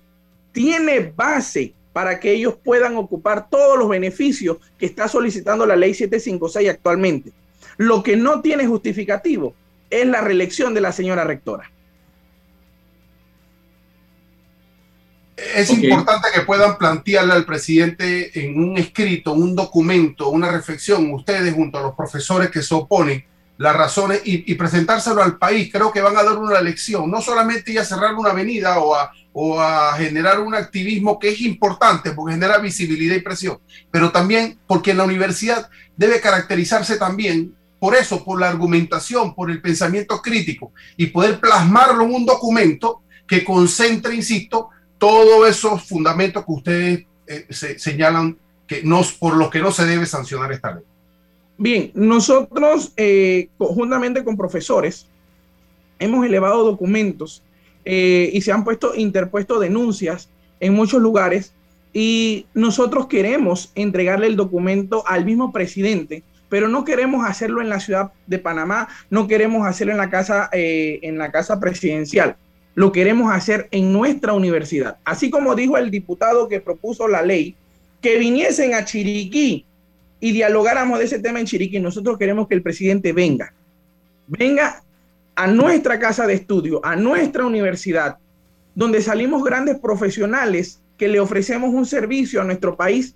tiene base para que ellos puedan ocupar todos los beneficios que está solicitando la ley 756 actualmente. Lo que no tiene justificativo es la reelección de la señora rectora. Es importante que puedan plantearle al presidente en un escrito, un documento, una reflexión, ustedes junto a los profesores que se oponen, las razones y, y presentárselo al país. Creo que van a dar una lección, no solamente ir a cerrar una avenida o a, o a generar un activismo que es importante porque genera visibilidad y presión, pero también porque la universidad debe caracterizarse también por eso, por la argumentación, por el pensamiento crítico y poder plasmarlo en un documento que concentre, insisto, todos esos fundamentos que ustedes eh, se, señalan que no, por los que no se debe sancionar esta ley. Bien, nosotros eh, conjuntamente con profesores hemos elevado documentos eh, y se han puesto interpuesto denuncias en muchos lugares y nosotros queremos entregarle el documento al mismo presidente, pero no queremos hacerlo en la ciudad de Panamá, no queremos hacerlo en la casa, eh, en la casa presidencial, lo queremos hacer en nuestra universidad. Así como dijo el diputado que propuso la ley, que viniesen a Chiriquí y dialogáramos de ese tema en Chiriquí. Nosotros queremos que el presidente venga, venga a nuestra casa de estudio, a nuestra universidad, donde salimos grandes profesionales que le ofrecemos un servicio a nuestro país.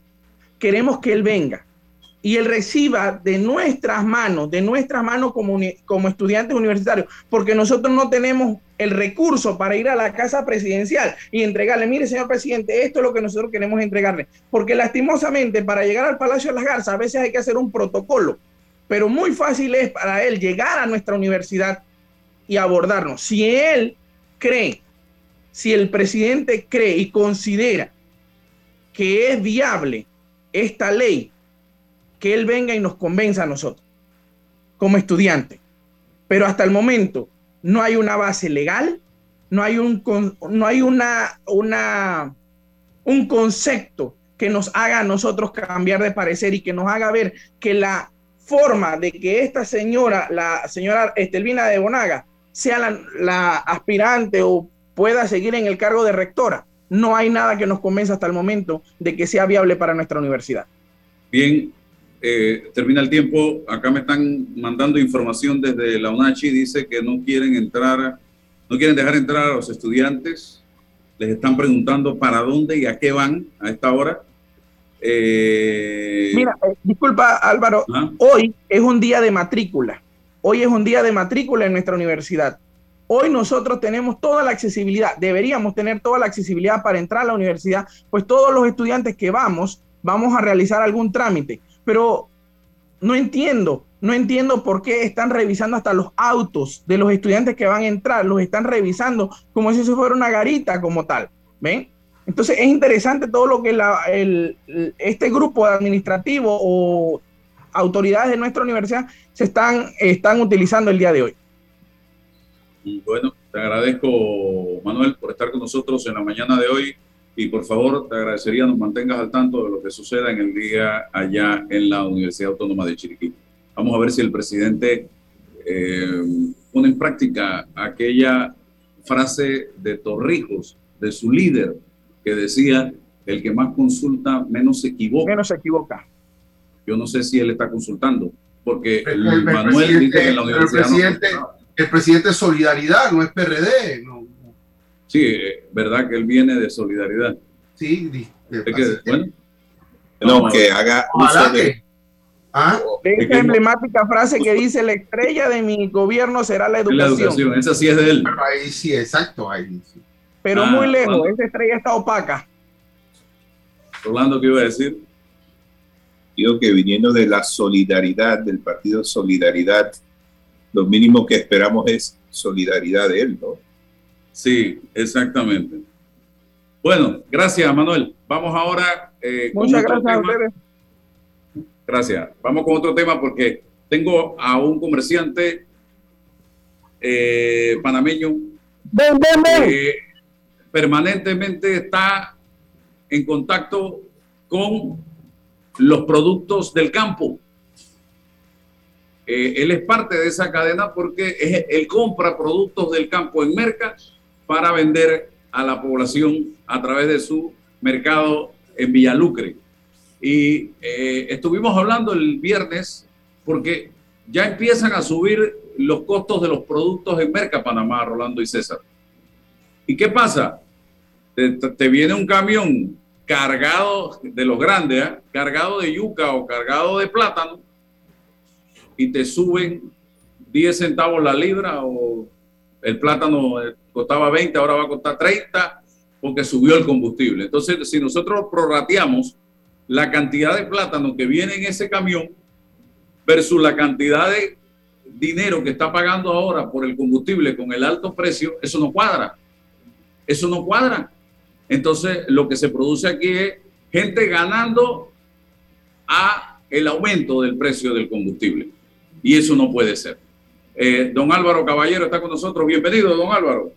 Queremos que él venga y él reciba de nuestras manos, de nuestras manos como, como estudiantes universitarios, porque nosotros no tenemos el recurso para ir a la casa presidencial y entregarle, mire señor presidente, esto es lo que nosotros queremos entregarle, porque lastimosamente para llegar al Palacio de las Garzas a veces hay que hacer un protocolo, pero muy fácil es para él llegar a nuestra universidad y abordarnos. Si él cree, si el presidente cree y considera que es viable esta ley, que él venga y nos convenza a nosotros como estudiantes. Pero hasta el momento no hay una base legal, no hay, un, no hay una, una un concepto que nos haga a nosotros cambiar de parecer y que nos haga ver que la forma de que esta señora, la señora Estelvina de Bonaga, sea la, la aspirante o pueda seguir en el cargo de rectora, no hay nada que nos convenza hasta el momento de que sea viable para nuestra universidad. Bien, eh, termina el tiempo. Acá me están mandando información desde la UNACHI. Dice que no quieren entrar, no quieren dejar entrar a los estudiantes. Les están preguntando para dónde y a qué van a esta hora. Eh, Mira, eh, disculpa Álvaro, hoy es un día de matrícula. Hoy es un día de matrícula en nuestra universidad. Hoy nosotros tenemos toda la accesibilidad, deberíamos tener toda la accesibilidad para entrar a la universidad, pues todos los estudiantes que vamos, vamos a realizar algún trámite. Pero no entiendo, no entiendo por qué están revisando hasta los autos de los estudiantes que van a entrar, los están revisando como si eso fuera una garita como tal. ¿Ven? Entonces es interesante todo lo que este grupo administrativo o autoridades de nuestra universidad se están, están utilizando el día de hoy. Bueno, te agradezco, Manuel, por estar con nosotros en la mañana de hoy y por favor te agradecería nos mantengas al tanto de lo que suceda en el día allá en la Universidad Autónoma de Chiriquí. Vamos a ver si el presidente eh, pone en práctica aquella frase de Torrijos, de su líder, que decía, el que más consulta menos se equivoca. Menos se equivoca. Yo no sé si él está consultando, porque el, Manuel dice que en la universidad... El presidente, el presidente es Solidaridad, no es PRD. No. Sí, verdad que él viene de Solidaridad. Sí, que, bueno, no, que haga uso de... ¿Ah? Esa emblemática frase que dice la estrella de mi gobierno será la educación. La educación, esa sí es de él. Ahí sí, exacto, ahí sí. Pero muy ah, lejos, esa estrella está opaca. Rolando, ¿qué iba a decir? Digo que viniendo de la solidaridad, del partido Solidaridad, lo mínimo que esperamos es solidaridad de él, ¿no? Sí, exactamente. Bueno, gracias, Manuel. Vamos ahora. Eh, Muchas gracias a ustedes. Gracias. Vamos con otro tema porque tengo a un comerciante eh, panameño ven, ven, ven. permanentemente está en contacto con los productos del campo. Eh, él es parte de esa cadena porque es, él compra productos del campo en Merca para vender a la población a través de su mercado en Villalucre. Y eh, estuvimos hablando el viernes porque ya empiezan a subir los costos de los productos en Merca, Panamá, Rolando y César. ¿Y qué pasa? Te, viene un camión cargado de los grandes, ¿eh? cargado de yuca o cargado de plátano, y te suben 10 centavos la libra o el plátano costaba 20, ahora va a costar 30 porque subió el combustible. Entonces, si nosotros prorrateamos la cantidad de plátano que viene en ese camión versus la cantidad de dinero que está pagando ahora por el combustible con el alto precio, eso no cuadra. Eso no cuadra. Entonces, lo que se produce aquí es gente ganando a el aumento del precio del combustible y eso no puede ser. Eh, don Álvaro Caballero está con nosotros. Bienvenido, don Álvaro.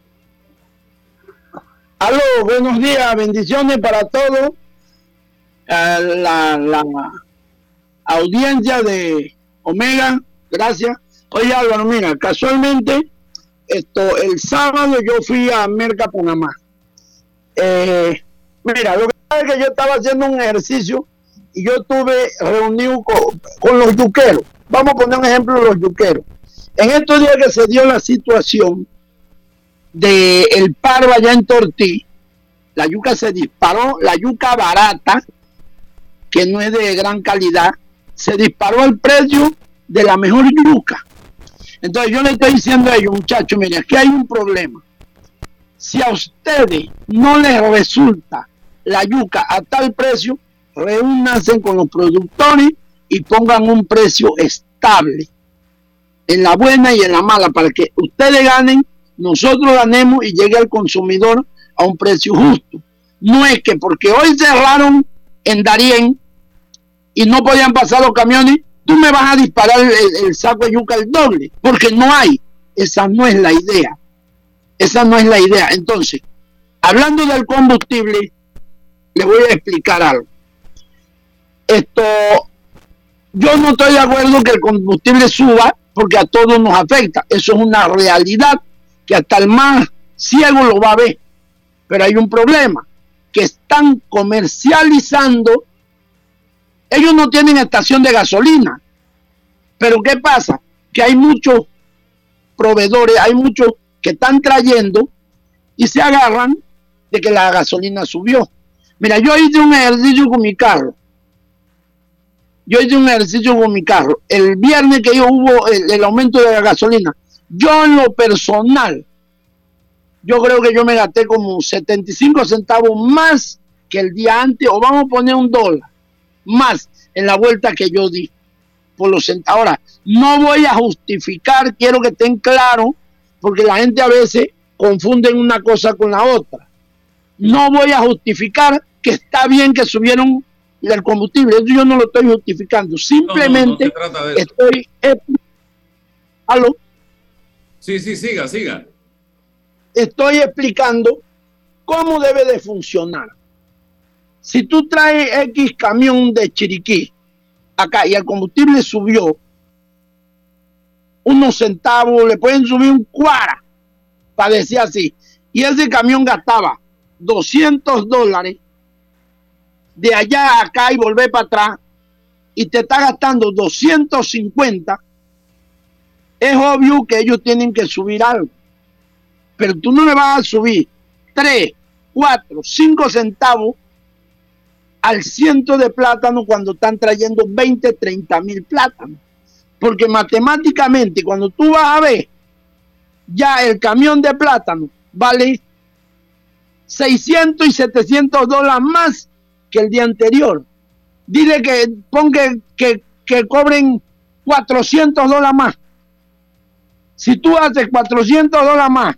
Aló, buenos días, bendiciones para todos. La, la, audiencia de Omega, gracias. Oye Álvaro, mira, casualmente, esto, el sábado yo fui a Merca, Panamá. Eh, mira, lo que pasa es que yo estaba haciendo un ejercicio y yo estuve reunido con, con los yuqueros Vamos a poner un ejemplo de los yuqueros. En estos días que se dio la situación del el paro allá en Tortí, la yuca se disparó, la yuca barata, que no es de gran calidad, se disparó el precio de la mejor yuca. Entonces yo le estoy diciendo a ellos, muchachos, miren, aquí hay un problema. Si a ustedes no les resulta la yuca a tal precio, reúnanse con los productores y pongan un precio estable en la buena y en la mala para que ustedes ganen, nosotros ganemos y llegue al consumidor a un precio justo. No es que porque hoy cerraron en Darien y no podían pasar los camiones, tú me vas a disparar el, saco de yuca el doble, porque no hay. Esa no es la idea. Esa no es la idea. Entonces, hablando del combustible, le voy a explicar algo. Esto, yo no estoy de acuerdo que el combustible suba porque a todos nos afecta. Eso es una realidad que hasta el más ciego lo va a ver. Pero hay un problema, que están comercializando. Ellos no tienen estación de gasolina. Pero ¿qué pasa? Que hay muchos proveedores, hay muchos que están trayendo y se agarran de que la gasolina subió. Mira, yo hice un ejercicio con mi carro. Yo hice un ejercicio con mi carro. El viernes que yo hubo el, aumento de la gasolina, yo en lo personal, yo creo que yo me gasté como 75 centavos más que el día antes, o vamos a poner un dólar más en la vuelta que yo di por los. Ahora, no voy a justificar, quiero que estén claros, porque la gente a veces confunde una cosa con la otra. No voy a justificar que está bien que subieron el combustible, eso yo no lo estoy justificando, simplemente no, no, no se estoy... ¿Aló? Sí, sí, siga, siga. Estoy explicando cómo debe de funcionar. Si tú traes X camión de Chiriquí acá y el combustible subió unos centavos, le pueden subir un cuara, para decir así, y ese camión gastaba 200 dólares de allá a acá y volver para atrás, y te está gastando 250, es obvio que ellos tienen que subir algo pero tú no le vas a subir 3, 4, 5 centavos al ciento de plátano cuando están trayendo 20, 30 mil plátanos. Porque matemáticamente, cuando tú vas a ver, ya el camión de plátano vale 600 y 700 dólares más que el día anterior. Dile que ponga que, que cobren 400 dólares más. Si tú haces 400 dólares más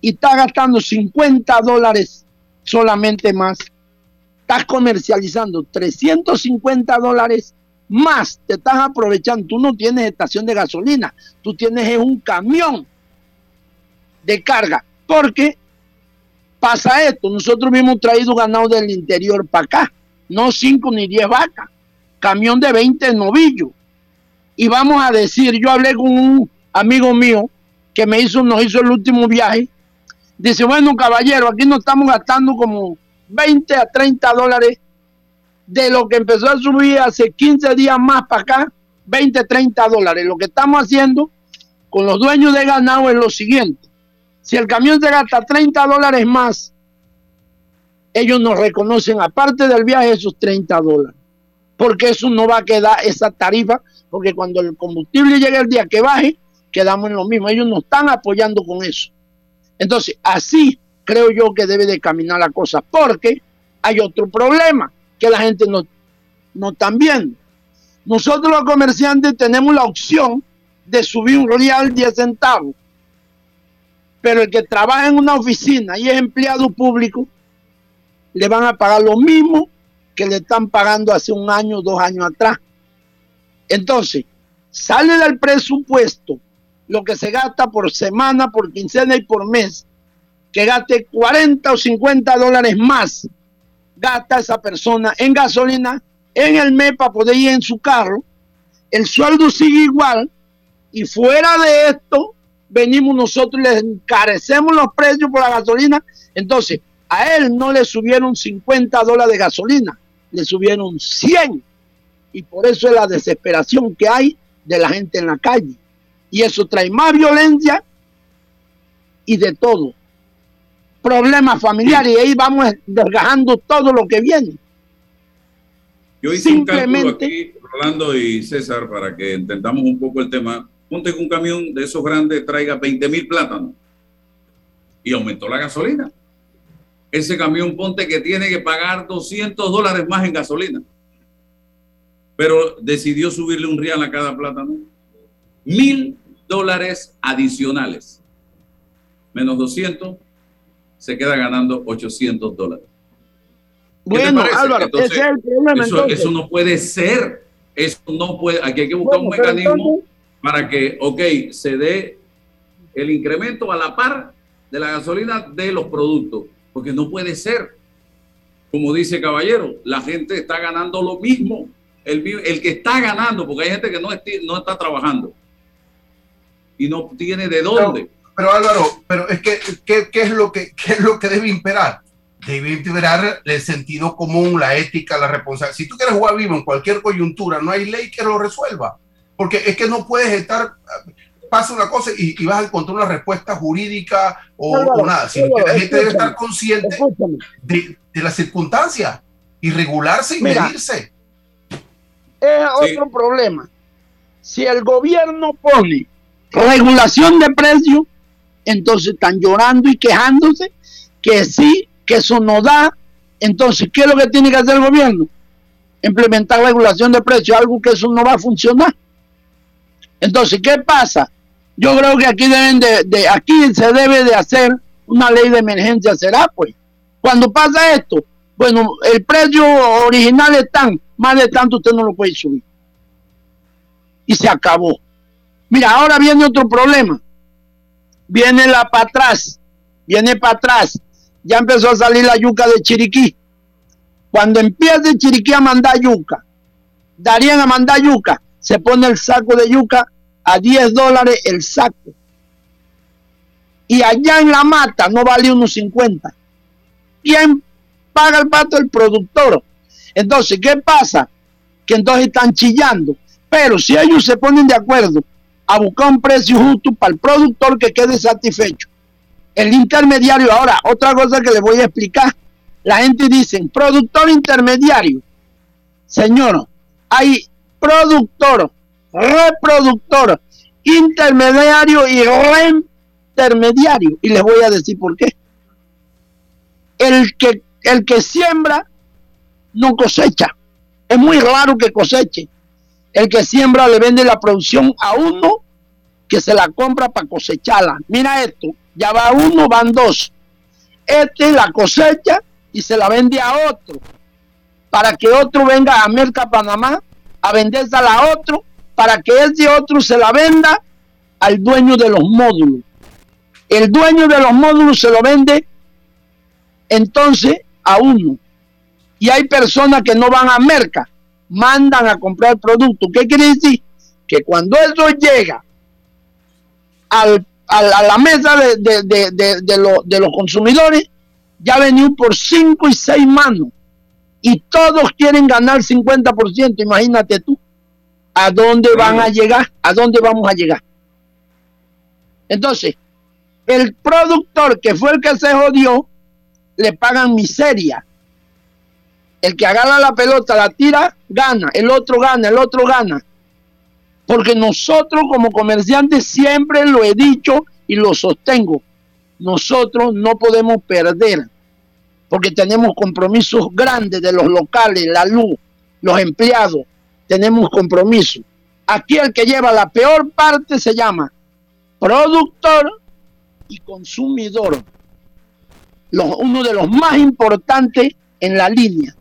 y estás gastando 50 dólares solamente más, estás comercializando 350 dólares más, te estás aprovechando. Tú no tienes estación de gasolina, tú tienes un camión de carga, porque pasa esto, nosotros hemos traído ganado del interior para acá, no 5 ni 10 vacas, camión de 20 novillos. Y vamos a decir, yo hablé con un amigo mío que me hizo, nos hizo el último viaje Dice, bueno, caballero, aquí nos estamos gastando como 20 a 30 dólares de lo que empezó a subir hace 15 días más para acá, 20, 30 dólares. Lo que estamos haciendo con los dueños de ganado es lo siguiente. Si el camión se gasta 30 dólares más, ellos nos reconocen, aparte del viaje, esos 30 dólares. Porque eso no va a quedar esa tarifa, porque cuando el combustible llegue el día que baje, quedamos en lo mismo. Ellos nos están apoyando con eso. Entonces, así creo yo que debe de caminar la cosa, porque hay otro problema que la gente no, no está viendo. Nosotros los comerciantes tenemos la opción de subir un real 10 centavos, pero el que trabaja en una oficina y es empleado público, le van a pagar lo mismo que le están pagando hace un año, dos años atrás. Entonces, sale del presupuesto lo que se gasta por semana, por quincena y por mes, que gaste 40 o 50 dólares más, gasta esa persona en gasolina en el mes para poder ir en su carro, el sueldo sigue igual y fuera de esto venimos nosotros y les encarecemos los precios por la gasolina, entonces a él no le subieron 50 dólares de gasolina, le subieron 100 y por eso es la desesperación que hay de la gente en la calle y eso trae más violencia y de todo. Problemas familiares y ahí vamos desgajando todo lo que viene. Yo hice Simplemente, un cálculo aquí, Rolando y César, para que entendamos un poco el tema. Ponte que un camión de esos grandes traiga 20 mil plátanos y aumentó la gasolina. Ese camión ponte que tiene que pagar 200 dólares más en gasolina. Pero decidió subirle un real a cada plátano. Mil dólares adicionales. Menos 200, se queda ganando 800 dólares. Bueno, Álvaro, entonces, ese es el problema. Eso, entonces. eso, no puede ser. Eso no puede. Aquí hay que buscar bueno, un mecanismo entonces, para que, ok, se dé el incremento a la par de la gasolina de los productos. Porque no puede ser. como dice Caballero, la gente está ganando lo mismo. El, el que está ganando, porque hay gente que no, no está trabajando y no tiene de dónde. Pero, Álvaro, pero es que, ¿qué, es lo que, qué es lo que debe imperar? Debe imperar el sentido común, la ética, la responsabilidad. Si tú quieres jugar vivo en cualquier coyuntura, no hay ley que lo resuelva. Porque es que no puedes estar, pasa una cosa y, vas a encontrar una respuesta jurídica o, nada. Sino que la gente debe estar consciente de, de las circunstancias y regularse y medirse. Es otro problema. Si el gobierno pone regulación de precios, entonces están llorando y quejándose que sí, que eso no da. Entonces, ¿qué es lo que tiene que hacer el gobierno? Implementar regulación de precios, algo que eso no va a funcionar. Entonces, ¿qué pasa? Yo creo que aquí deben de, de aquí se debe de hacer una ley de emergencia, será pues. Cuando pasa esto, bueno, el precio original es tan, más de tanto usted no lo puede subir. Y se acabó. Mira, ahora viene otro problema. Viene la para atrás, viene para atrás. Ya empezó a salir la yuca de Chiriquí. Cuando empiece Chiriquí a mandar yuca, darían a mandar yuca, se pone el saco de yuca a 10 dólares el saco. Y allá en la mata no vale unos 50. ¿Quién paga el pato? El productor. Entonces, ¿qué pasa? Que entonces están chillando. Pero si ellos se ponen de acuerdo a buscar un precio justo para el productor que quede satisfecho, el intermediario, ahora, otra cosa que les voy a explicar. La gente dice, productor intermediario. Señor, hay productor, reproductor, intermediario y reintermediario. Y les voy a decir por qué. El que, el que siembra no cosecha. Es muy raro que coseche. El que siembra le vende la producción a uno que se la compra para cosecharla. Mira esto, ya va uno, van dos. Este la cosecha y se la vende a otro. Para que otro venga a Merca Panamá a vendérsela a otro, para que ese otro se la venda al dueño de los módulos. El dueño de los módulos se lo vende entonces a uno. Y hay personas que no van a Merca, mandan a comprar producto. ¿Qué quiere decir? Que cuando eso llega al, a la mesa de, de, de, los consumidores, ya venido por cinco y seis manos. Y todos quieren ganar 50%. Imagínate tú. ¿A dónde van a llegar? ¿A dónde vamos a llegar? Entonces, el productor que fue el que se jodió, le pagan miseria. El que agarra la pelota, la tira, gana. El otro gana, el otro gana. Porque nosotros como comerciantes siempre lo he dicho y lo sostengo. Nosotros no podemos perder porque tenemos compromisos grandes de los locales, la luz, los empleados, tenemos compromisos. Aquí el que lleva la peor parte se llama productor y consumidor, uno de los más importantes en la línea.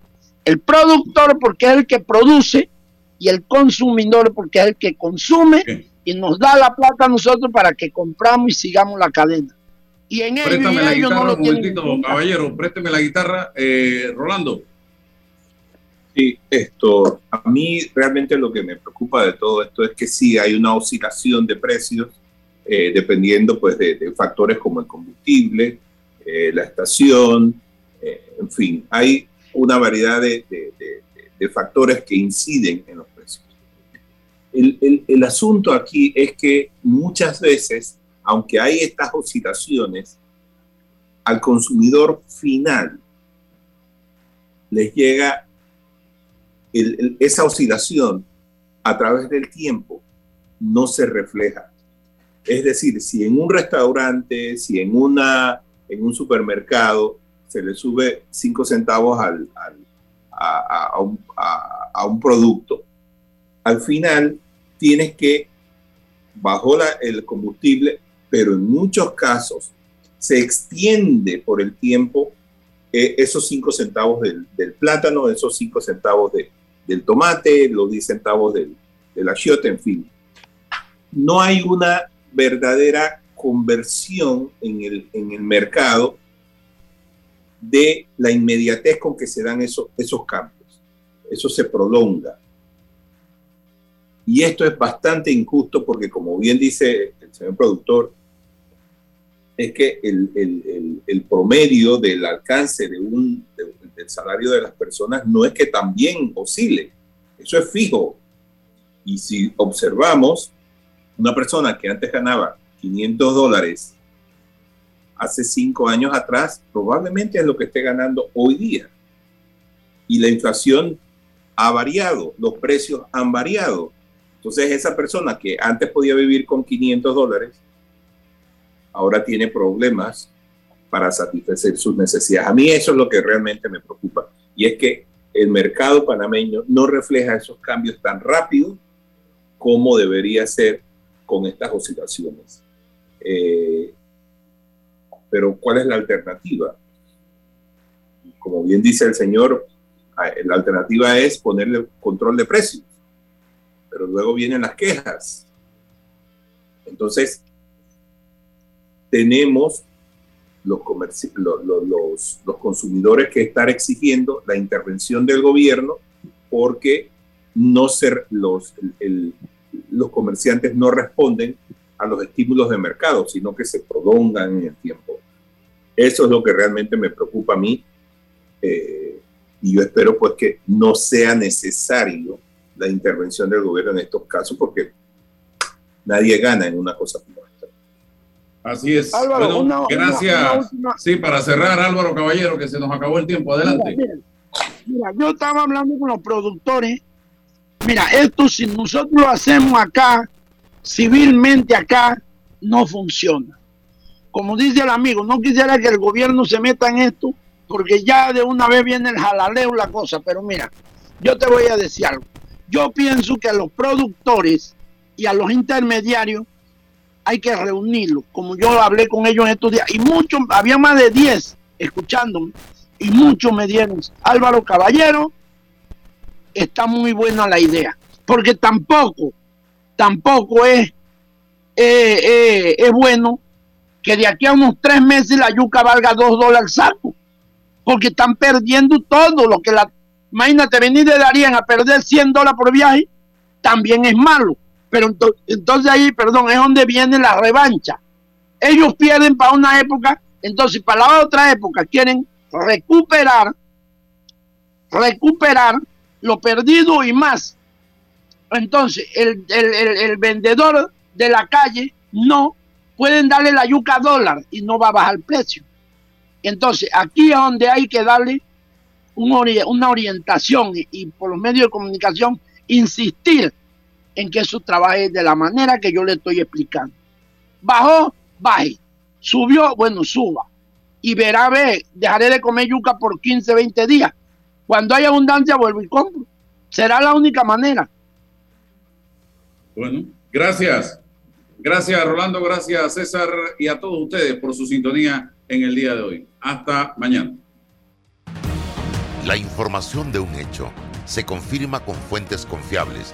El productor porque es el que produce y el consumidor porque es el que consume y nos da la plata a nosotros para que compramos y sigamos la cadena. Y en préstame la guitarra, no un momentito, caballero, présteme la guitarra, eh, Rolando. Sí, esto, a mí realmente lo que me preocupa de todo esto es que sí hay una oscilación de precios eh, dependiendo pues de, factores como el combustible, eh, la estación, en fin, hay una variedad de, de, factores que inciden en los precios. El, el, el asunto aquí es que muchas veces aunque hay estas oscilaciones, al consumidor final les llega esa oscilación a través del tiempo, no se refleja. Es decir, si en un restaurante, si en, una, en un supermercado se le sube 5 centavos al, a, un, producto, al final tienes que, bajo el combustible, pero en muchos casos se extiende por el tiempo eh, esos cinco centavos del, plátano, esos cinco centavos del tomate, los 10 centavos del, del achiote, en fin. No hay una verdadera conversión en el, en el mercado de la inmediatez con que se dan esos, esos cambios. Eso se prolonga. Y esto es bastante injusto porque, como bien dice el señor productor, es que el, el, el, promedio del alcance de un, del salario de las personas no es que también oscile, eso es fijo. Y si observamos, una persona que antes ganaba 500 dólares hace cinco años atrás, probablemente es lo que esté ganando hoy día. Y la inflación ha variado, los precios han variado. Entonces esa persona que antes podía vivir con 500 dólares, ahora tiene problemas para satisfacer sus necesidades. A mí eso es lo que realmente me preocupa. Y es que el mercado panameño no refleja esos cambios tan rápido como debería ser con estas oscilaciones. Eh, pero ¿cuál es la alternativa? Como bien dice el señor, la alternativa es ponerle control de precios, pero luego vienen las quejas. Entonces, tenemos los, consumidores que estar exigiendo la intervención del gobierno porque no ser los, los comerciantes no responden a los estímulos de mercado, sino que se prolongan en el tiempo. Eso es lo que realmente me preocupa a mí eh, y yo espero pues que no sea necesario la intervención del gobierno en estos casos porque nadie gana en una cosa como Así es. bueno, gracias. Sí, para cerrar, Álvaro Caballero, que se nos acabó el tiempo. Adelante. Mira, yo estaba hablando con los productores. Mira, esto si nosotros lo hacemos acá, civilmente acá, no funciona. Como dice el amigo, no quisiera que el gobierno se meta en esto, porque ya de una vez viene el jalaleo la cosa. Pero mira, yo te voy a decir algo. Yo pienso que a los productores y a los intermediarios hay que reunirlo, como yo hablé con ellos en estos días, y muchos, había más de 10 escuchándome, y muchos me dieron, Álvaro Caballero, está muy buena la idea, porque tampoco, tampoco es, eh, eh, es bueno que de aquí a unos tres meses la yuca valga dos dólares saco, porque están perdiendo todo lo que la, imagínate, venir de Darien a perder 100 dólares por viaje, también es malo. Pero entonces ahí, perdón, es donde viene la revancha. Ellos pierden para una época, entonces para la otra época quieren recuperar, recuperar lo perdido y más. Entonces el, el, vendedor de la calle no pueden darle la yuca dólar y no va a bajar el precio. Entonces aquí es donde hay que darle una orientación y por los medios de comunicación insistir en que eso trabaje de la manera que yo le estoy explicando. Bajó, baje. Subió, bueno, suba. Y verá, ve, dejaré de comer yuca por 15, 20 días. Cuando hay abundancia, vuelvo y compro. Será la única manera. Bueno, gracias. Gracias, Rolando. Gracias, César. Y a todos ustedes por su sintonía en el día de hoy. Hasta mañana. La información de un hecho se confirma con fuentes confiables